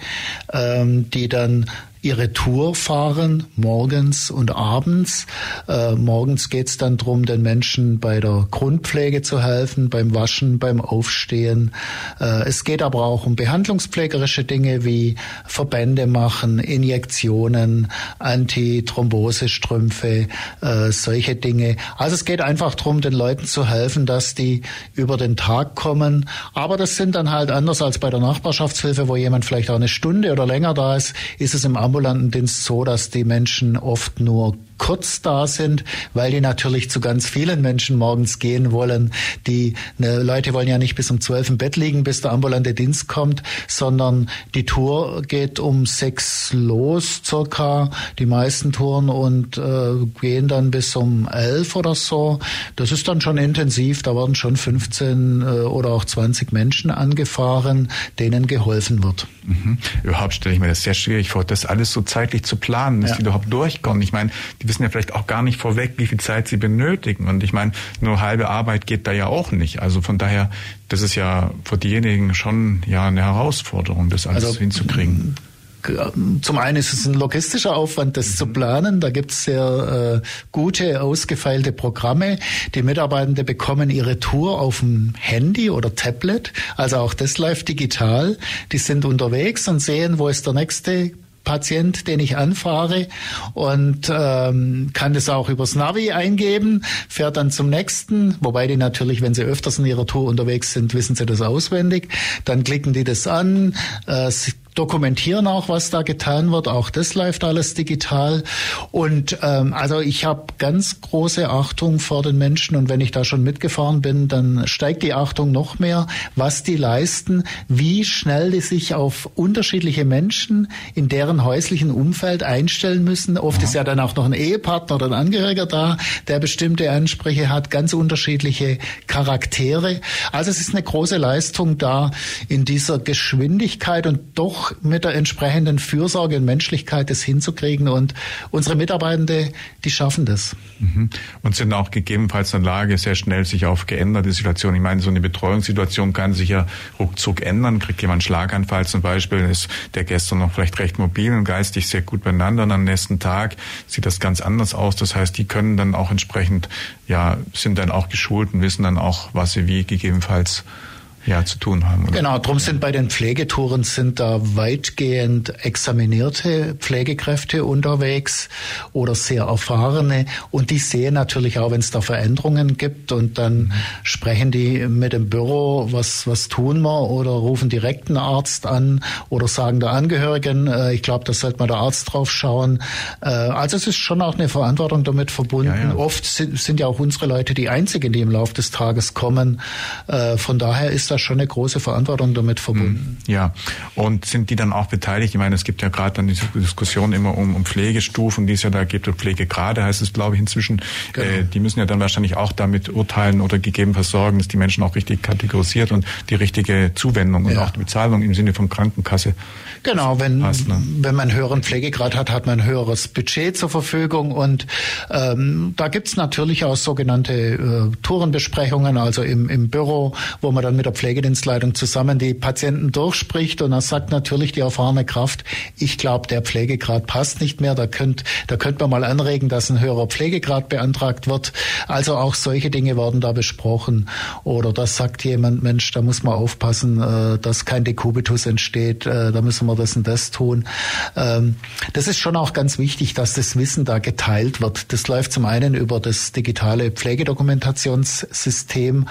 ähm, die dann ihre Tour fahren, morgens und abends. Äh, morgens geht's dann drum, den Menschen bei der Grundpflege zu helfen, beim Waschen, beim Aufstehen. Äh, es geht aber auch um behandlungspflegerische Dinge wie Verbände machen, Injektionen, Antithrombosestrümpfe, äh, solche Dinge. Also es geht einfach drum, den Leuten zu helfen, dass die über den Tag kommen. Aber das sind dann halt anders als bei der Nachbarschaftshilfe, wo jemand vielleicht auch eine Stunde oder länger da ist, ist es im ambulanten Dienst so, dass die Menschen oft nur kurz da sind, weil die natürlich zu ganz vielen Menschen morgens gehen wollen. Die ne, Leute wollen ja nicht bis um zwölf im Bett liegen, bis der ambulante Dienst kommt, sondern die Tour geht um sechs los circa, die meisten Touren und äh, gehen dann bis um elf oder so. Das ist dann schon intensiv, da werden schon 15 äh, oder auch 20 Menschen angefahren, denen geholfen wird. Mhm. Überhaupt stelle ich mir das sehr schwierig vor, das alles so zeitlich zu planen, dass ja. die überhaupt durchkommen. Ich meine, die wissen ja vielleicht auch gar nicht vorweg, wie viel Zeit sie benötigen. Und ich meine, nur halbe Arbeit geht da ja auch nicht. Also von daher, das ist ja für diejenigen schon ja eine Herausforderung, das alles also, hinzukriegen. Zum einen ist es ein logistischer Aufwand, das mhm. zu planen. Da gibt es sehr äh, gute, ausgefeilte Programme. Die Mitarbeitenden bekommen ihre Tour auf dem Handy oder Tablet. Also auch das läuft digital. Die sind unterwegs und sehen, wo ist der nächste Patient, den ich anfahre und ähm, kann das auch übers Navi eingeben, fährt dann zum nächsten, wobei die natürlich, wenn sie öfters in ihrer Tour unterwegs sind, wissen sie das auswendig. Dann klicken die das an, äh, dokumentieren auch, was da getan wird. Auch das läuft alles digital. Und ähm, also ich habe ganz große Achtung vor den Menschen und wenn ich da schon mitgefahren bin, dann steigt die Achtung noch mehr, was die leisten, wie schnell die sich auf unterschiedliche Menschen in deren häuslichen Umfeld einstellen müssen. Oft ja. ist ja dann auch noch ein Ehepartner oder ein Angehöriger da, der bestimmte Ansprüche hat, ganz unterschiedliche Charaktere. Also es ist eine große Leistung da in dieser Geschwindigkeit und doch mit der entsprechenden Fürsorge und Menschlichkeit das hinzukriegen. Und unsere Mitarbeitende, die schaffen das. Mhm. Und sind auch gegebenenfalls in der Lage, sehr schnell sich auf geänderte Situationen. Ich meine, so eine Betreuungssituation kann sich ja ruckzuck ändern. Kriegt jemand einen Schlaganfall zum Beispiel, ist der gestern noch vielleicht recht mobil und geistig sehr gut beieinander und am nächsten Tag sieht das ganz anders aus. Das heißt, die können dann auch entsprechend, ja, sind dann auch geschult und wissen dann auch, was sie wie gegebenenfalls ja, zu tun haben. Oder? Genau, darum sind bei den Pflegetouren sind da weitgehend examinierte Pflegekräfte unterwegs oder sehr erfahrene und die sehen natürlich auch, wenn es da Veränderungen gibt und dann mhm. sprechen die mit dem Büro, was, was tun wir oder rufen direkt einen Arzt an oder sagen der Angehörigen, äh, ich glaube, da sollte mal der Arzt drauf schauen. Äh, also es ist schon auch eine Verantwortung damit verbunden. Ja, ja. Oft sind, sind ja auch unsere Leute die einzigen, die im Laufe des Tages kommen. Äh, von daher ist schon eine große Verantwortung damit verbunden. Hm, ja, und sind die dann auch beteiligt? Ich meine, es gibt ja gerade dann diese Diskussion immer um, um Pflegestufen, die es ja da gibt, und Pflegegrade heißt es, glaube ich, inzwischen. Genau. Äh, die müssen ja dann wahrscheinlich auch damit urteilen oder gegebenenfalls sorgen, dass die Menschen auch richtig kategorisiert und die richtige Zuwendung ja. und auch die Bezahlung im Sinne von Krankenkasse. Genau, wenn, passt, ne? wenn man einen höheren Pflegegrad hat, hat man ein höheres Budget zur Verfügung und ähm, da gibt's natürlich auch sogenannte äh, Tourenbesprechungen, also im, im Büro, wo man dann mit der Pflegedienstleitung zusammen die Patienten durchspricht und dann sagt natürlich die erfahrene Kraft, ich glaube, der Pflegegrad passt nicht mehr, da könnt, da könnte man mal anregen, dass ein höherer Pflegegrad beantragt wird. Also auch solche Dinge werden da besprochen. Oder das sagt jemand, Mensch, da muss man aufpassen, äh, dass kein Dekubitus entsteht, äh, da müssen wir das und das tun. Ähm, das ist schon auch ganz wichtig, dass das Wissen da geteilt wird. Das läuft zum einen über das digitale Pflegedokumentationssystem,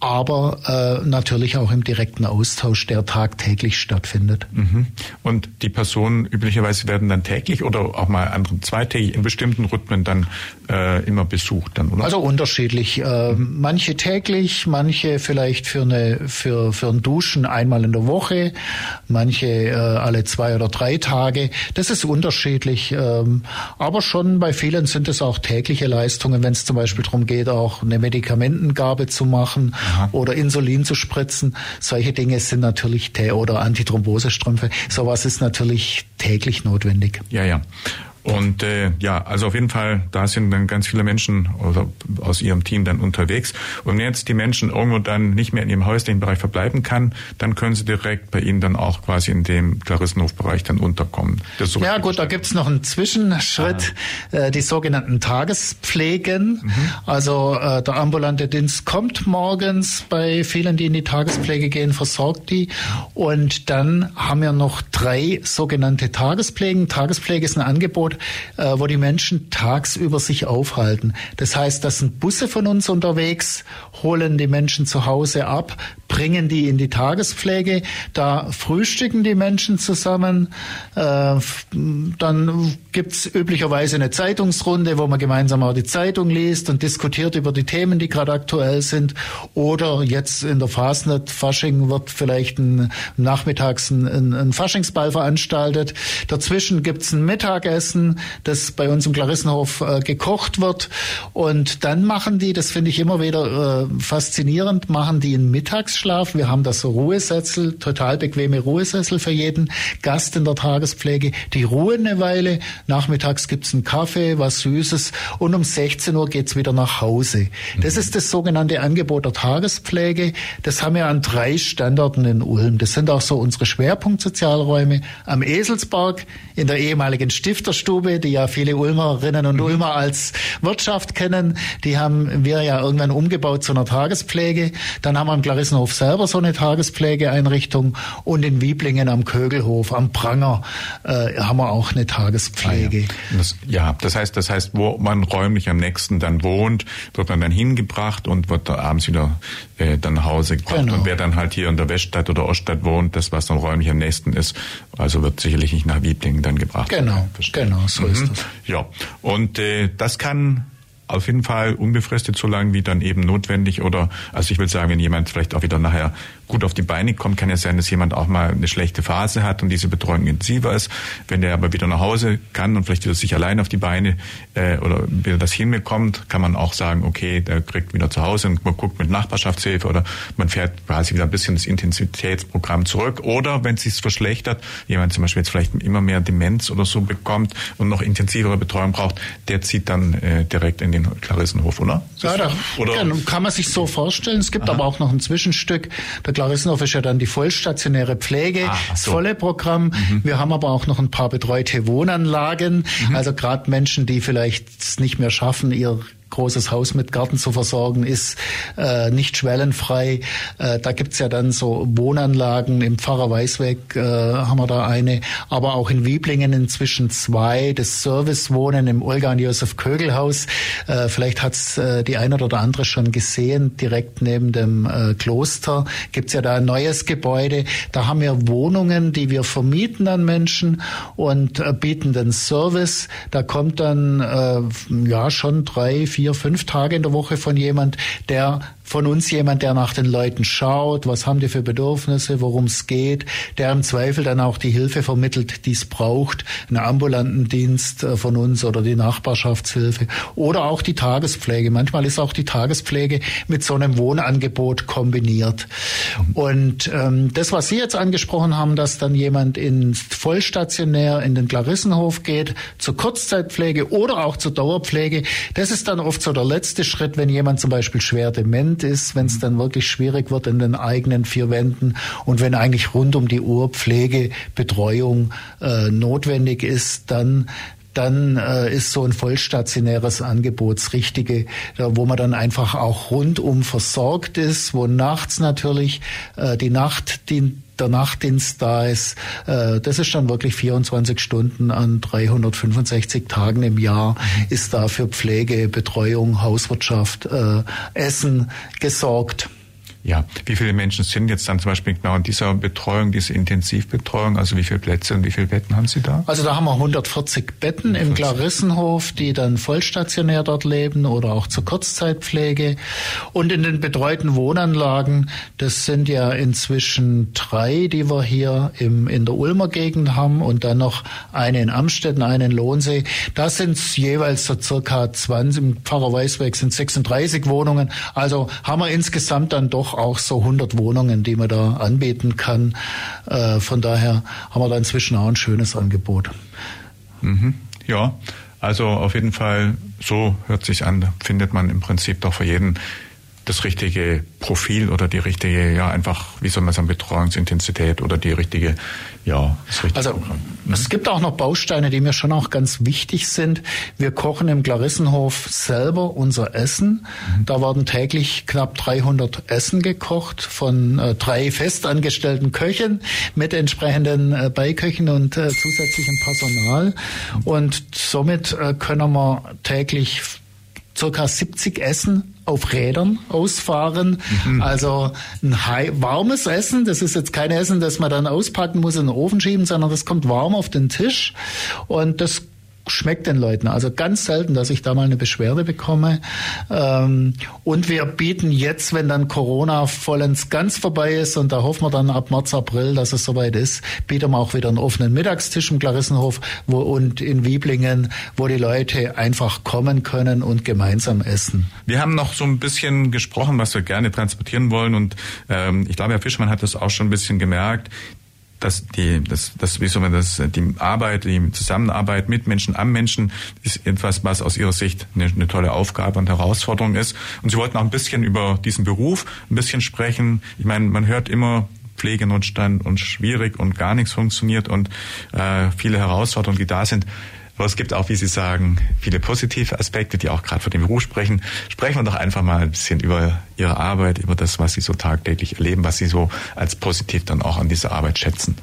aber äh, natürlich auch im direkten Austausch, der tagtäglich stattfindet. Mhm. Und die Personen üblicherweise werden dann täglich oder auch mal andere zweitägig in bestimmten Rhythmen dann äh, immer besucht dann, oder? Also unterschiedlich. Äh. Manche täglich, manche vielleicht für eine für für ein Duschen einmal in der Woche, manche äh, alle zwei oder drei Tage. Das ist unterschiedlich. Ähm, aber schon bei vielen sind es auch tägliche Leistungen, wenn es zum Beispiel darum geht, auch eine Medikamentengabe zu machen Aha. oder Insulin zu spritzen. Solche Dinge sind natürlich oder Antithrombosestrümpfe. Sowas ist natürlich täglich notwendig. Ja, ja. Und äh, ja, also auf jeden Fall, da sind dann ganz viele Menschen aus ihrem Team dann unterwegs. Und wenn jetzt die Menschen irgendwo dann nicht mehr in ihrem häuslichen Bereich verbleiben kann, dann können sie direkt bei Ihnen dann auch quasi in dem Klarissenhofbereich dann unterkommen. So ja gut, da gibt's noch einen Zwischenschritt, ah. äh, die sogenannten Tagespflegen. Mhm. Also äh, der ambulante Dienst kommt morgens bei vielen, die in die Tagespflege gehen, versorgt die. Und dann haben wir noch drei sogenannte Tagespflegen. Tagespflege ist ein Angebot, äh, wo die Menschen tagsüber sich aufhalten. Das heißt, das sind Busse von uns unterwegs, holen die Menschen zu Hause ab, bringen die in die Tagespflege, da frühstücken die Menschen zusammen, äh, dann gibt's üblicherweise eine Zeitungsrunde, wo man gemeinsam auch die Zeitung liest und diskutiert über die Themen, die gerade aktuell sind. Oder jetzt in der Fasnet Fasching wird vielleicht ein, nachmittags ein, ein Faschingsball veranstaltet. Dazwischen gibt's ein Mittagessen, das bei uns im Klarissenhof äh, gekocht wird. Und dann machen die, das finde ich immer wieder äh, faszinierend, machen die einen Mittagsschlaf. Wir haben das so Ruhesessel, total bequeme Ruhesessel für jeden Gast in der Tagespflege. Die ruhen eine Weile. Nachmittags gibt's einen Kaffee, was Süßes. Und um 16 Uhr geht's wieder nach Hause. Das mhm. ist das sogenannte Angebot der Tagespflege. Das haben wir an drei Standorten in Ulm. Das sind auch so unsere Schwerpunktsozialräume am Eselsberg, in der ehemaligen Stifterstube, die ja viele Ulmerinnen und mhm. Ulmer als Wirtschaft kennen. Die haben wir ja irgendwann umgebaut zu einer Tagespflege. Dann haben wir im Klarissenhof selber so eine Tagespflegeeinrichtung und in Wieblingen am Kögelhof, am Pranger äh, haben wir auch eine Tagespflege. Ah, ja. Das, ja, das heißt, das heißt, wo man räumlich am nächsten dann wohnt, wird man dann hingebracht und wird da abends wieder äh, dann nach Hause gebracht. Genau. Und wer dann halt hier in der Weststadt oder Oststadt wohnt, das was dann räumlich am nächsten ist, also wird sicherlich nicht nach Wieblingen dann gebracht. Genau, genau, so mhm. ist das. Ja, und äh, das kann auf jeden Fall unbefristet so lange wie dann eben notwendig oder also ich will sagen, wenn jemand vielleicht auch wieder nachher gut auf die Beine kommt, kann ja sein, dass jemand auch mal eine schlechte Phase hat und diese Betreuung intensiver ist. Wenn der aber wieder nach Hause kann und vielleicht wieder sich allein auf die Beine äh, oder wieder das hinbekommt, kann man auch sagen, okay, der kriegt wieder zu Hause und man guckt mit Nachbarschaftshilfe oder man fährt quasi wieder ein bisschen das Intensitätsprogramm zurück. Oder wenn es sich verschlechtert, jemand zum Beispiel jetzt vielleicht immer mehr Demenz oder so bekommt und noch intensivere Betreuung braucht, der zieht dann äh, direkt in den Klarissenhof, oder? Ja, da oder? Kann, man sich so vorstellen. Es gibt Aha. aber auch noch ein Zwischenstück. Der Klarissenhof ist ja dann die vollstationäre Pflege, ah, das volle Programm. Mhm. Wir haben aber auch noch ein paar betreute Wohnanlagen. Mhm. Also gerade Menschen, die vielleicht es nicht mehr schaffen, ihr großes Haus mit Garten zu versorgen, ist äh, nicht schwellenfrei. Äh, da gibt's ja dann so Wohnanlagen. Im Pfarrer Weißweg äh, haben wir da eine, aber auch in Wieblingen inzwischen zwei. Das Servicewohnen im Olga und Josef Kögel Haus. Äh, vielleicht hat's äh, die eine oder andere schon gesehen. Direkt neben dem äh, Kloster gibt's ja da ein neues Gebäude. Da haben wir Wohnungen, die wir vermieten an Menschen und äh, bieten den Service. Da kommt dann äh, ja schon drei, vier, fünf Tage in der Woche von jemand, der von uns jemand, der nach den Leuten schaut, was haben die für Bedürfnisse, worum es geht, der im Zweifel dann auch die Hilfe vermittelt, die es braucht, einen ambulanten Dienst äh, von uns oder die Nachbarschaftshilfe? Oder auch die Tagespflege. Manchmal ist auch die Tagespflege mit so einem Wohnangebot kombiniert. Und ähm, das, was Sie jetzt angesprochen haben, dass dann jemand in vollstationär in den Klarissenhof geht, zur Kurzzeitpflege oder auch zur Dauerpflege, das ist dann oft so der letzte Schritt, wenn jemand zum Beispiel schwer dement Moment ist, wenn es dann wirklich schwierig wird in den eigenen vier Wänden und wenn eigentlich rund um die Uhr Pflege, Betreuung äh, notwendig ist, dann dann äh, ist so ein vollstationäres Angebot das Richtige, wo man dann einfach auch rundum versorgt ist, wo nachts natürlich äh, die Nacht die der Nachtdienst da ist, äh, das ist dann wirklich 24 Stunden an 365 Tagen im Jahr ist da für Pflege, Betreuung, Hauswirtschaft, äh, Essen gesorgt. Ja, wie viele Menschen sind jetzt dann zum Beispiel genau in dieser Betreuung, diese Intensivbetreuung? Also wie viele Plätze und wie viele Betten haben Sie da? Also da haben wir 140 Betten 140. im Klarissenhof, die dann vollstationär dort leben oder auch zur Kurzzeitpflege. Und in den betreuten Wohnanlagen, das sind ja inzwischen drei, die wir hier im, in der Ulmer Gegend haben und dann noch eine in Amstetten, eine in Lohnsee. Da sind es jeweils so circa 20, im Pfarrer Weißweg sind 36 Wohnungen. Also haben wir insgesamt dann doch auch so 100 Wohnungen, die man da anbieten kann. Äh, von daher haben wir da inzwischen auch ein schönes Angebot. Mhm. Ja, also auf jeden Fall, so hört sich an, findet man im Prinzip doch für jeden das richtige Profil oder die richtige, ja, einfach, wie soll man sagen, Betreuungsintensität oder die richtige, ja, das richtige Also Programm. es gibt auch noch Bausteine, die mir schon auch ganz wichtig sind. Wir kochen im Glarissenhof selber unser Essen. Mhm. Da werden täglich knapp 300 Essen gekocht von äh, drei festangestellten Köchen mit entsprechenden äh, Beiköchen und äh, zusätzlichem Personal. Und somit äh, können wir täglich circa 70 Essen auf Rädern ausfahren. Mhm. Also ein warmes Essen, das ist jetzt kein Essen, das man dann auspacken muss in den Ofen schieben, sondern das kommt warm auf den Tisch und das schmeckt den Leuten. Also ganz selten, dass ich da mal eine Beschwerde bekomme. Ähm, und wir bieten jetzt, wenn dann Corona vollends ganz vorbei ist, und da hoffen wir dann ab März, April, dass es soweit ist, bieten wir auch wieder einen offenen Mittagstisch im Klarissenhof wo, und in Wieblingen, wo die Leute einfach kommen können und gemeinsam essen. Wir haben noch so ein bisschen gesprochen, was wir gerne transportieren wollen. Und ähm, ich glaube, Herr Fischmann hat das auch schon ein bisschen gemerkt dass die, das, das, wie soll man das, die Arbeit, die Zusammenarbeit mit Menschen am Menschen ist etwas, was aus ihrer Sicht eine, eine tolle Aufgabe und Herausforderung ist. Und Sie wollten auch ein bisschen über diesen Beruf ein bisschen sprechen. Ich meine, man hört immer Pflegenotstand und schwierig und gar nichts funktioniert und äh, viele Herausforderungen, die da sind. Aber es gibt auch, wie Sie sagen, viele positive Aspekte, die auch gerade für den Beruf sprechen. Sprechen wir doch einfach mal ein bisschen über Ihre Arbeit, über das, was Sie so tagtäglich erleben, was Sie so als positiv dann auch an dieser Arbeit schätzen.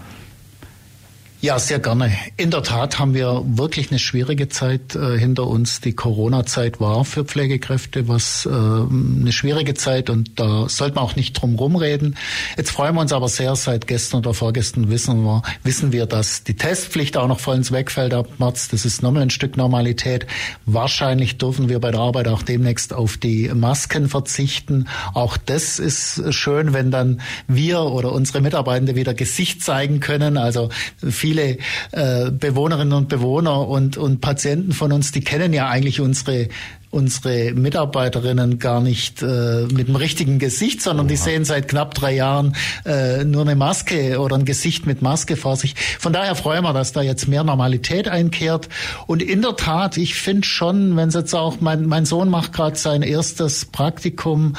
Ja, sehr gerne. In der Tat haben wir wirklich eine schwierige Zeit äh, hinter uns. Die Corona-Zeit war für Pflegekräfte was äh, eine schwierige Zeit und da sollte man auch nicht drum rumreden. Jetzt freuen wir uns aber sehr, seit gestern oder vorgestern wissen wir, wissen wir, dass die Testpflicht auch noch vollends wegfällt ab März. Das ist nochmal ein Stück Normalität. Wahrscheinlich dürfen wir bei der Arbeit auch demnächst auf die Masken verzichten. Auch das ist schön, wenn dann wir oder unsere Mitarbeitende wieder Gesicht zeigen können. Also viele viele äh, Bewohnerinnen und Bewohner und, und Patienten von uns, die kennen ja eigentlich unsere unsere Mitarbeiterinnen gar nicht äh, mit dem richtigen Gesicht, sondern Oha. die sehen seit knapp drei Jahren äh, nur eine Maske oder ein Gesicht mit Maske vor sich. Von daher freuen wir, dass da jetzt mehr Normalität einkehrt. Und in der Tat, ich finde schon, wenn es jetzt auch mein, mein Sohn macht gerade sein erstes Praktikum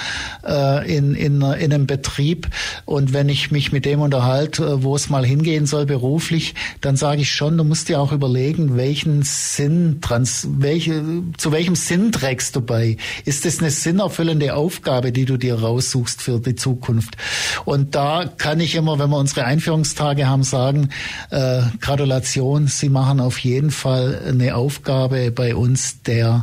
äh, in, in, in einem Betrieb und wenn ich mich mit dem unterhalte, wo es mal hingehen soll beruflich, dann sage ich schon, du musst dir auch überlegen, welchen Sinn, trans, welche, zu welchem Sinn trägst du bei? Ist es eine sinnerfüllende Aufgabe, die du dir raussuchst für die Zukunft? Und da kann ich immer, wenn wir unsere Einführungstage haben, sagen, äh, Gratulation, Sie machen auf jeden Fall eine Aufgabe bei uns, der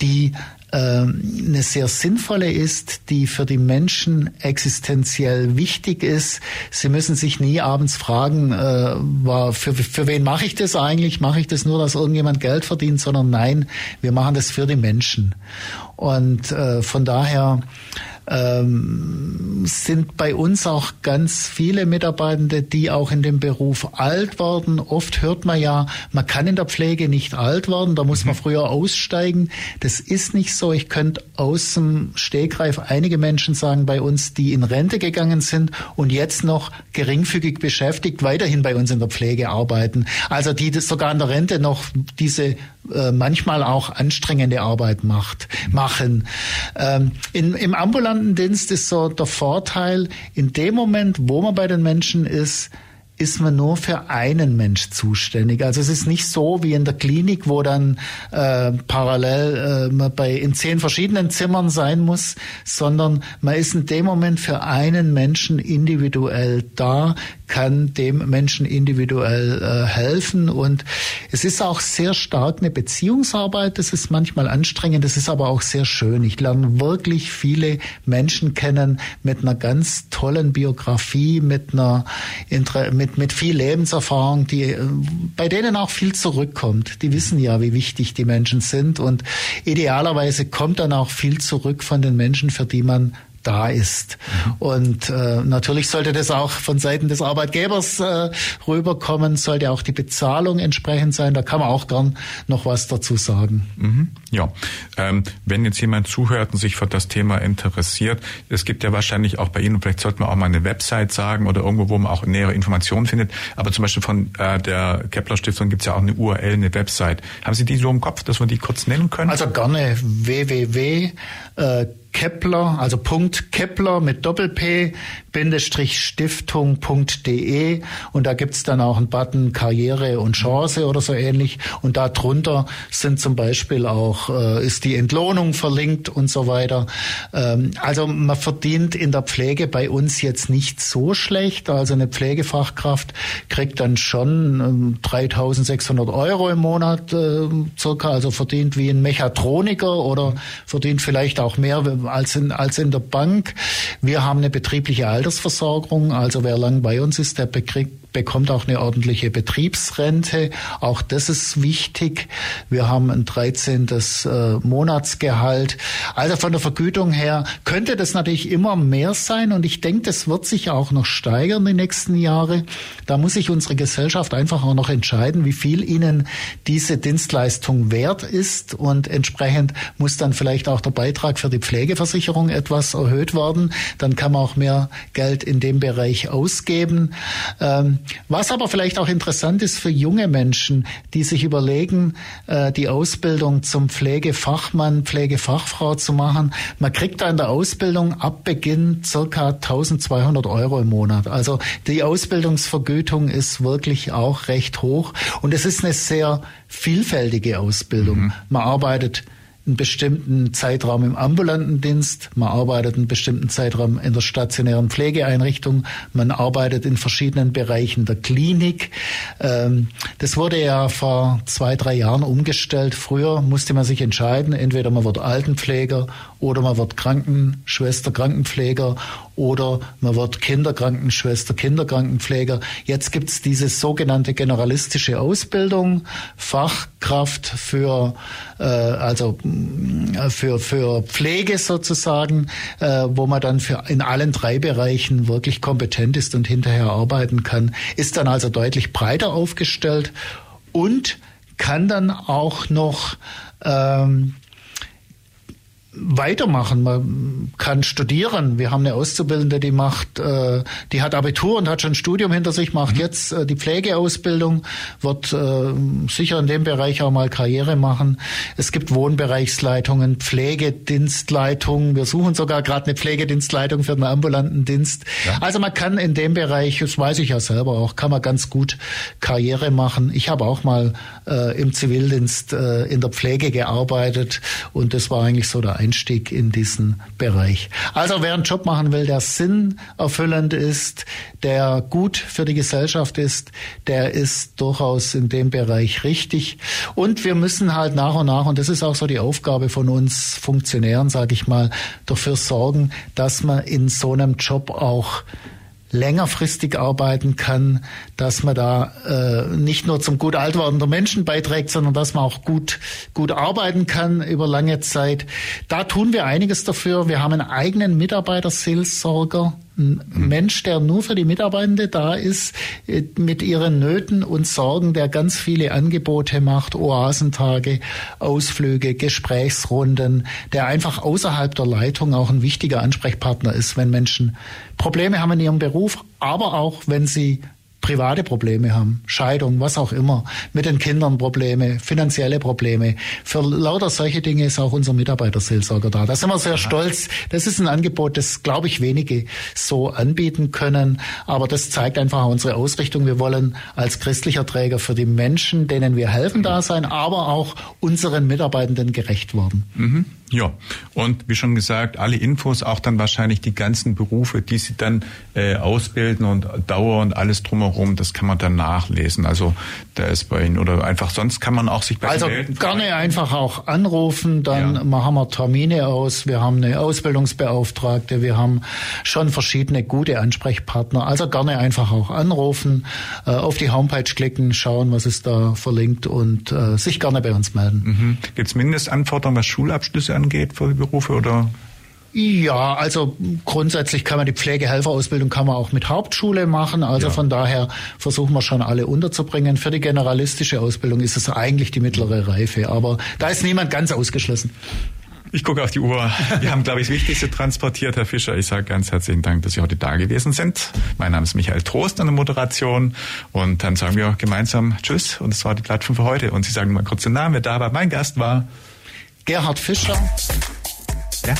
die eine sehr sinnvolle ist, die für die Menschen existenziell wichtig ist. Sie müssen sich nie abends fragen, äh, für, für wen mache ich das eigentlich? Mache ich das nur, dass irgendjemand Geld verdient, sondern nein, wir machen das für die Menschen. Und äh, von daher ähm, sind bei uns auch ganz viele Mitarbeitende, die auch in dem Beruf alt werden. Oft hört man ja, man kann in der Pflege nicht alt werden, da muss man mhm. früher aussteigen. Das ist nicht so. Ich könnte aus dem Stegreif einige Menschen sagen bei uns, die in Rente gegangen sind und jetzt noch geringfügig beschäftigt weiterhin bei uns in der Pflege arbeiten. Also die das sogar in der Rente noch diese äh, manchmal auch anstrengende Arbeit macht, machen. Ähm, in, Im ambulanten Dienst ist so der Vorteil, in dem Moment, wo man bei den Menschen ist, ist man nur für einen Mensch zuständig. Also es ist nicht so wie in der Klinik, wo dann äh, parallel äh, man bei in zehn verschiedenen Zimmern sein muss, sondern man ist in dem Moment für einen Menschen individuell da, kann dem Menschen individuell äh, helfen und es ist auch sehr stark eine Beziehungsarbeit. Das ist manchmal anstrengend, das ist aber auch sehr schön. Ich lerne wirklich viele Menschen kennen mit einer ganz tollen Biografie, mit einer mit mit, viel Lebenserfahrung, die, äh, bei denen auch viel zurückkommt. Die wissen ja, wie wichtig die Menschen sind und idealerweise kommt dann auch viel zurück von den Menschen, für die man da ist. Und äh, natürlich sollte das auch von Seiten des Arbeitgebers äh, rüberkommen, sollte auch die Bezahlung entsprechend sein. Da kann man auch gern noch was dazu sagen. Mhm. Ja, ähm, wenn jetzt jemand zuhört und sich für das Thema interessiert, es gibt ja wahrscheinlich auch bei Ihnen, vielleicht sollte man auch mal eine Website sagen oder irgendwo, wo man auch nähere Informationen findet. Aber zum Beispiel von äh, der Kepler Stiftung gibt es ja auch eine URL, eine Website. Haben Sie die so im Kopf, dass wir die kurz nennen können? Also gerne www. Äh, Kepler, also Punkt Kepler mit Doppel-P, Stiftung.de und da gibt's dann auch einen Button Karriere und Chance oder so ähnlich und da drunter sind zum Beispiel auch, äh, ist die Entlohnung verlinkt und so weiter. Ähm, also man verdient in der Pflege bei uns jetzt nicht so schlecht, also eine Pflegefachkraft kriegt dann schon ähm, 3600 Euro im Monat äh, circa, also verdient wie ein Mechatroniker oder verdient vielleicht auch mehr, als in, als in der Bank. Wir haben eine betriebliche Altersversorgung, also wer lang bei uns ist, der bekriegt bekommt auch eine ordentliche Betriebsrente. Auch das ist wichtig. Wir haben ein 13. Äh, Monatsgehalt. Also von der Vergütung her könnte das natürlich immer mehr sein und ich denke, das wird sich auch noch steigern die nächsten Jahre. Da muss sich unsere Gesellschaft einfach auch noch entscheiden, wie viel ihnen diese Dienstleistung wert ist und entsprechend muss dann vielleicht auch der Beitrag für die Pflegeversicherung etwas erhöht werden. Dann kann man auch mehr Geld in dem Bereich ausgeben. Ähm, was aber vielleicht auch interessant ist für junge Menschen, die sich überlegen, äh, die Ausbildung zum Pflegefachmann, Pflegefachfrau zu machen. Man kriegt da in der Ausbildung ab Beginn circa 1200 Euro im Monat. Also die Ausbildungsvergütung ist wirklich auch recht hoch und es ist eine sehr vielfältige Ausbildung. Mhm. Man arbeitet einen bestimmten Zeitraum im ambulanten Dienst, man arbeitet einen bestimmten Zeitraum in der stationären Pflegeeinrichtung, man arbeitet in verschiedenen Bereichen der Klinik. Ähm, das wurde ja vor zwei, drei Jahren umgestellt. Früher musste man sich entscheiden, entweder man wird Altenpfleger oder man wird Krankenschwester, Krankenpfleger oder man wird Kinderkrankenschwester, Kinderkrankenpfleger. Jetzt gibt's diese sogenannte generalistische Ausbildung, Fachkraft für äh, also äh, für für Pflege sozusagen, äh, wo man dann für in allen drei Bereichen wirklich kompetent ist und hinterher arbeiten kann, ist dann also deutlich breiter aufgestellt und kann dann auch noch ähm, weitermachen. Man kann studieren. Wir haben eine Auszubildende, die macht, äh, die hat Abitur und hat schon ein Studium hinter sich, macht mhm. jetzt äh, die Pflegeausbildung, wird äh, sicher in dem Bereich auch mal Karriere machen. Es gibt Wohnbereichsleitungen, Pflegedienstleitungen. Wir suchen sogar gerade eine Pflegedienstleitung für den ambulanten Dienst. Ja. Also man kann in dem Bereich, das weiß ich ja selber auch, kann man ganz gut Karriere machen. Ich habe auch mal äh, im Zivildienst äh, in der Pflege gearbeitet und das war eigentlich so der Einstieg in diesen Bereich. Also wer einen Job machen will, der sinnerfüllend ist, der gut für die Gesellschaft ist, der ist durchaus in dem Bereich richtig. Und wir müssen halt nach und nach, und das ist auch so die Aufgabe von uns Funktionären, sage ich mal, dafür sorgen, dass man in so einem Job auch längerfristig arbeiten kann, dass man da äh, nicht nur zum gut alt werden der Menschen beiträgt, sondern dass man auch gut gut arbeiten kann über lange Zeit. Da tun wir einiges dafür. Wir haben einen eigenen Mitarbeiter-Seelsorger ein Mensch, der nur für die Mitarbeitende da ist, äh, mit ihren Nöten und Sorgen, der ganz viele Angebote macht, Oasentage, Ausflüge, Gesprächsrunden, der einfach außerhalb der Leitung auch ein wichtiger Ansprechpartner ist, wenn Menschen Probleme haben in ihrem Beruf, aber auch wenn sie private Probleme haben, Scheidung, was auch immer, mit den Kindern Probleme, finanzielle Probleme. Für lauter solche Dinge ist auch unser Mitarbeiterseelsorger da. Da sind wir sehr ja. stolz. Das ist ein Angebot, das, glaube ich, wenige so anbieten können. Aber das zeigt einfach unsere Ausrichtung. Wir wollen als christlicher Träger für die Menschen, denen wir helfen, da sein, aber auch unseren Mitarbeitenden gerecht werden. Mhm. Ja, und wie schon gesagt, alle Infos, auch dann wahrscheinlich die ganzen Berufe, die Sie dann äh, ausbilden und Dauer und alles drumherum, das kann man dann nachlesen. Also da ist bei Ihnen oder einfach sonst kann man auch sich bei Also melden, gerne einfach auch anrufen, dann ja. machen wir Termine aus. Wir haben eine Ausbildungsbeauftragte, wir haben schon verschiedene gute Ansprechpartner. Also gerne einfach auch anrufen, äh, auf die Homepage klicken, schauen, was ist da verlinkt und äh, sich gerne bei uns melden. Mhm. Gibt es Mindestanforderungen, was Schulabschlüsse angeht für die Berufe oder? Ja, also grundsätzlich kann man die Pflegehelferausbildung kann man auch mit Hauptschule machen. Also ja. von daher versuchen wir schon alle unterzubringen. Für die generalistische Ausbildung ist es eigentlich die mittlere Reife, aber da ist niemand ganz ausgeschlossen. Ich gucke auf die Uhr. Wir haben, glaube ich, das Wichtigste transportiert, Herr Fischer. Ich sage ganz herzlichen Dank, dass Sie heute da gewesen sind. Mein Name ist Michael Trost an der Moderation. Und dann sagen wir gemeinsam Tschüss. Und das war die Plattform für heute. Und Sie sagen mal kurz den Namen, wer da war. Mein Gast war Gerhard Fischer. Ja.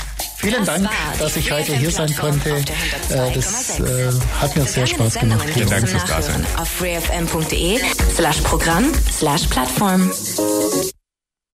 Vielen das Dank, dass ich heute hier sein konnte. Äh, das äh, hat mir sehr Spaß gemacht. Vielen Dank fürs Dasein. Auf freefm.de slash Programm slash Plattform.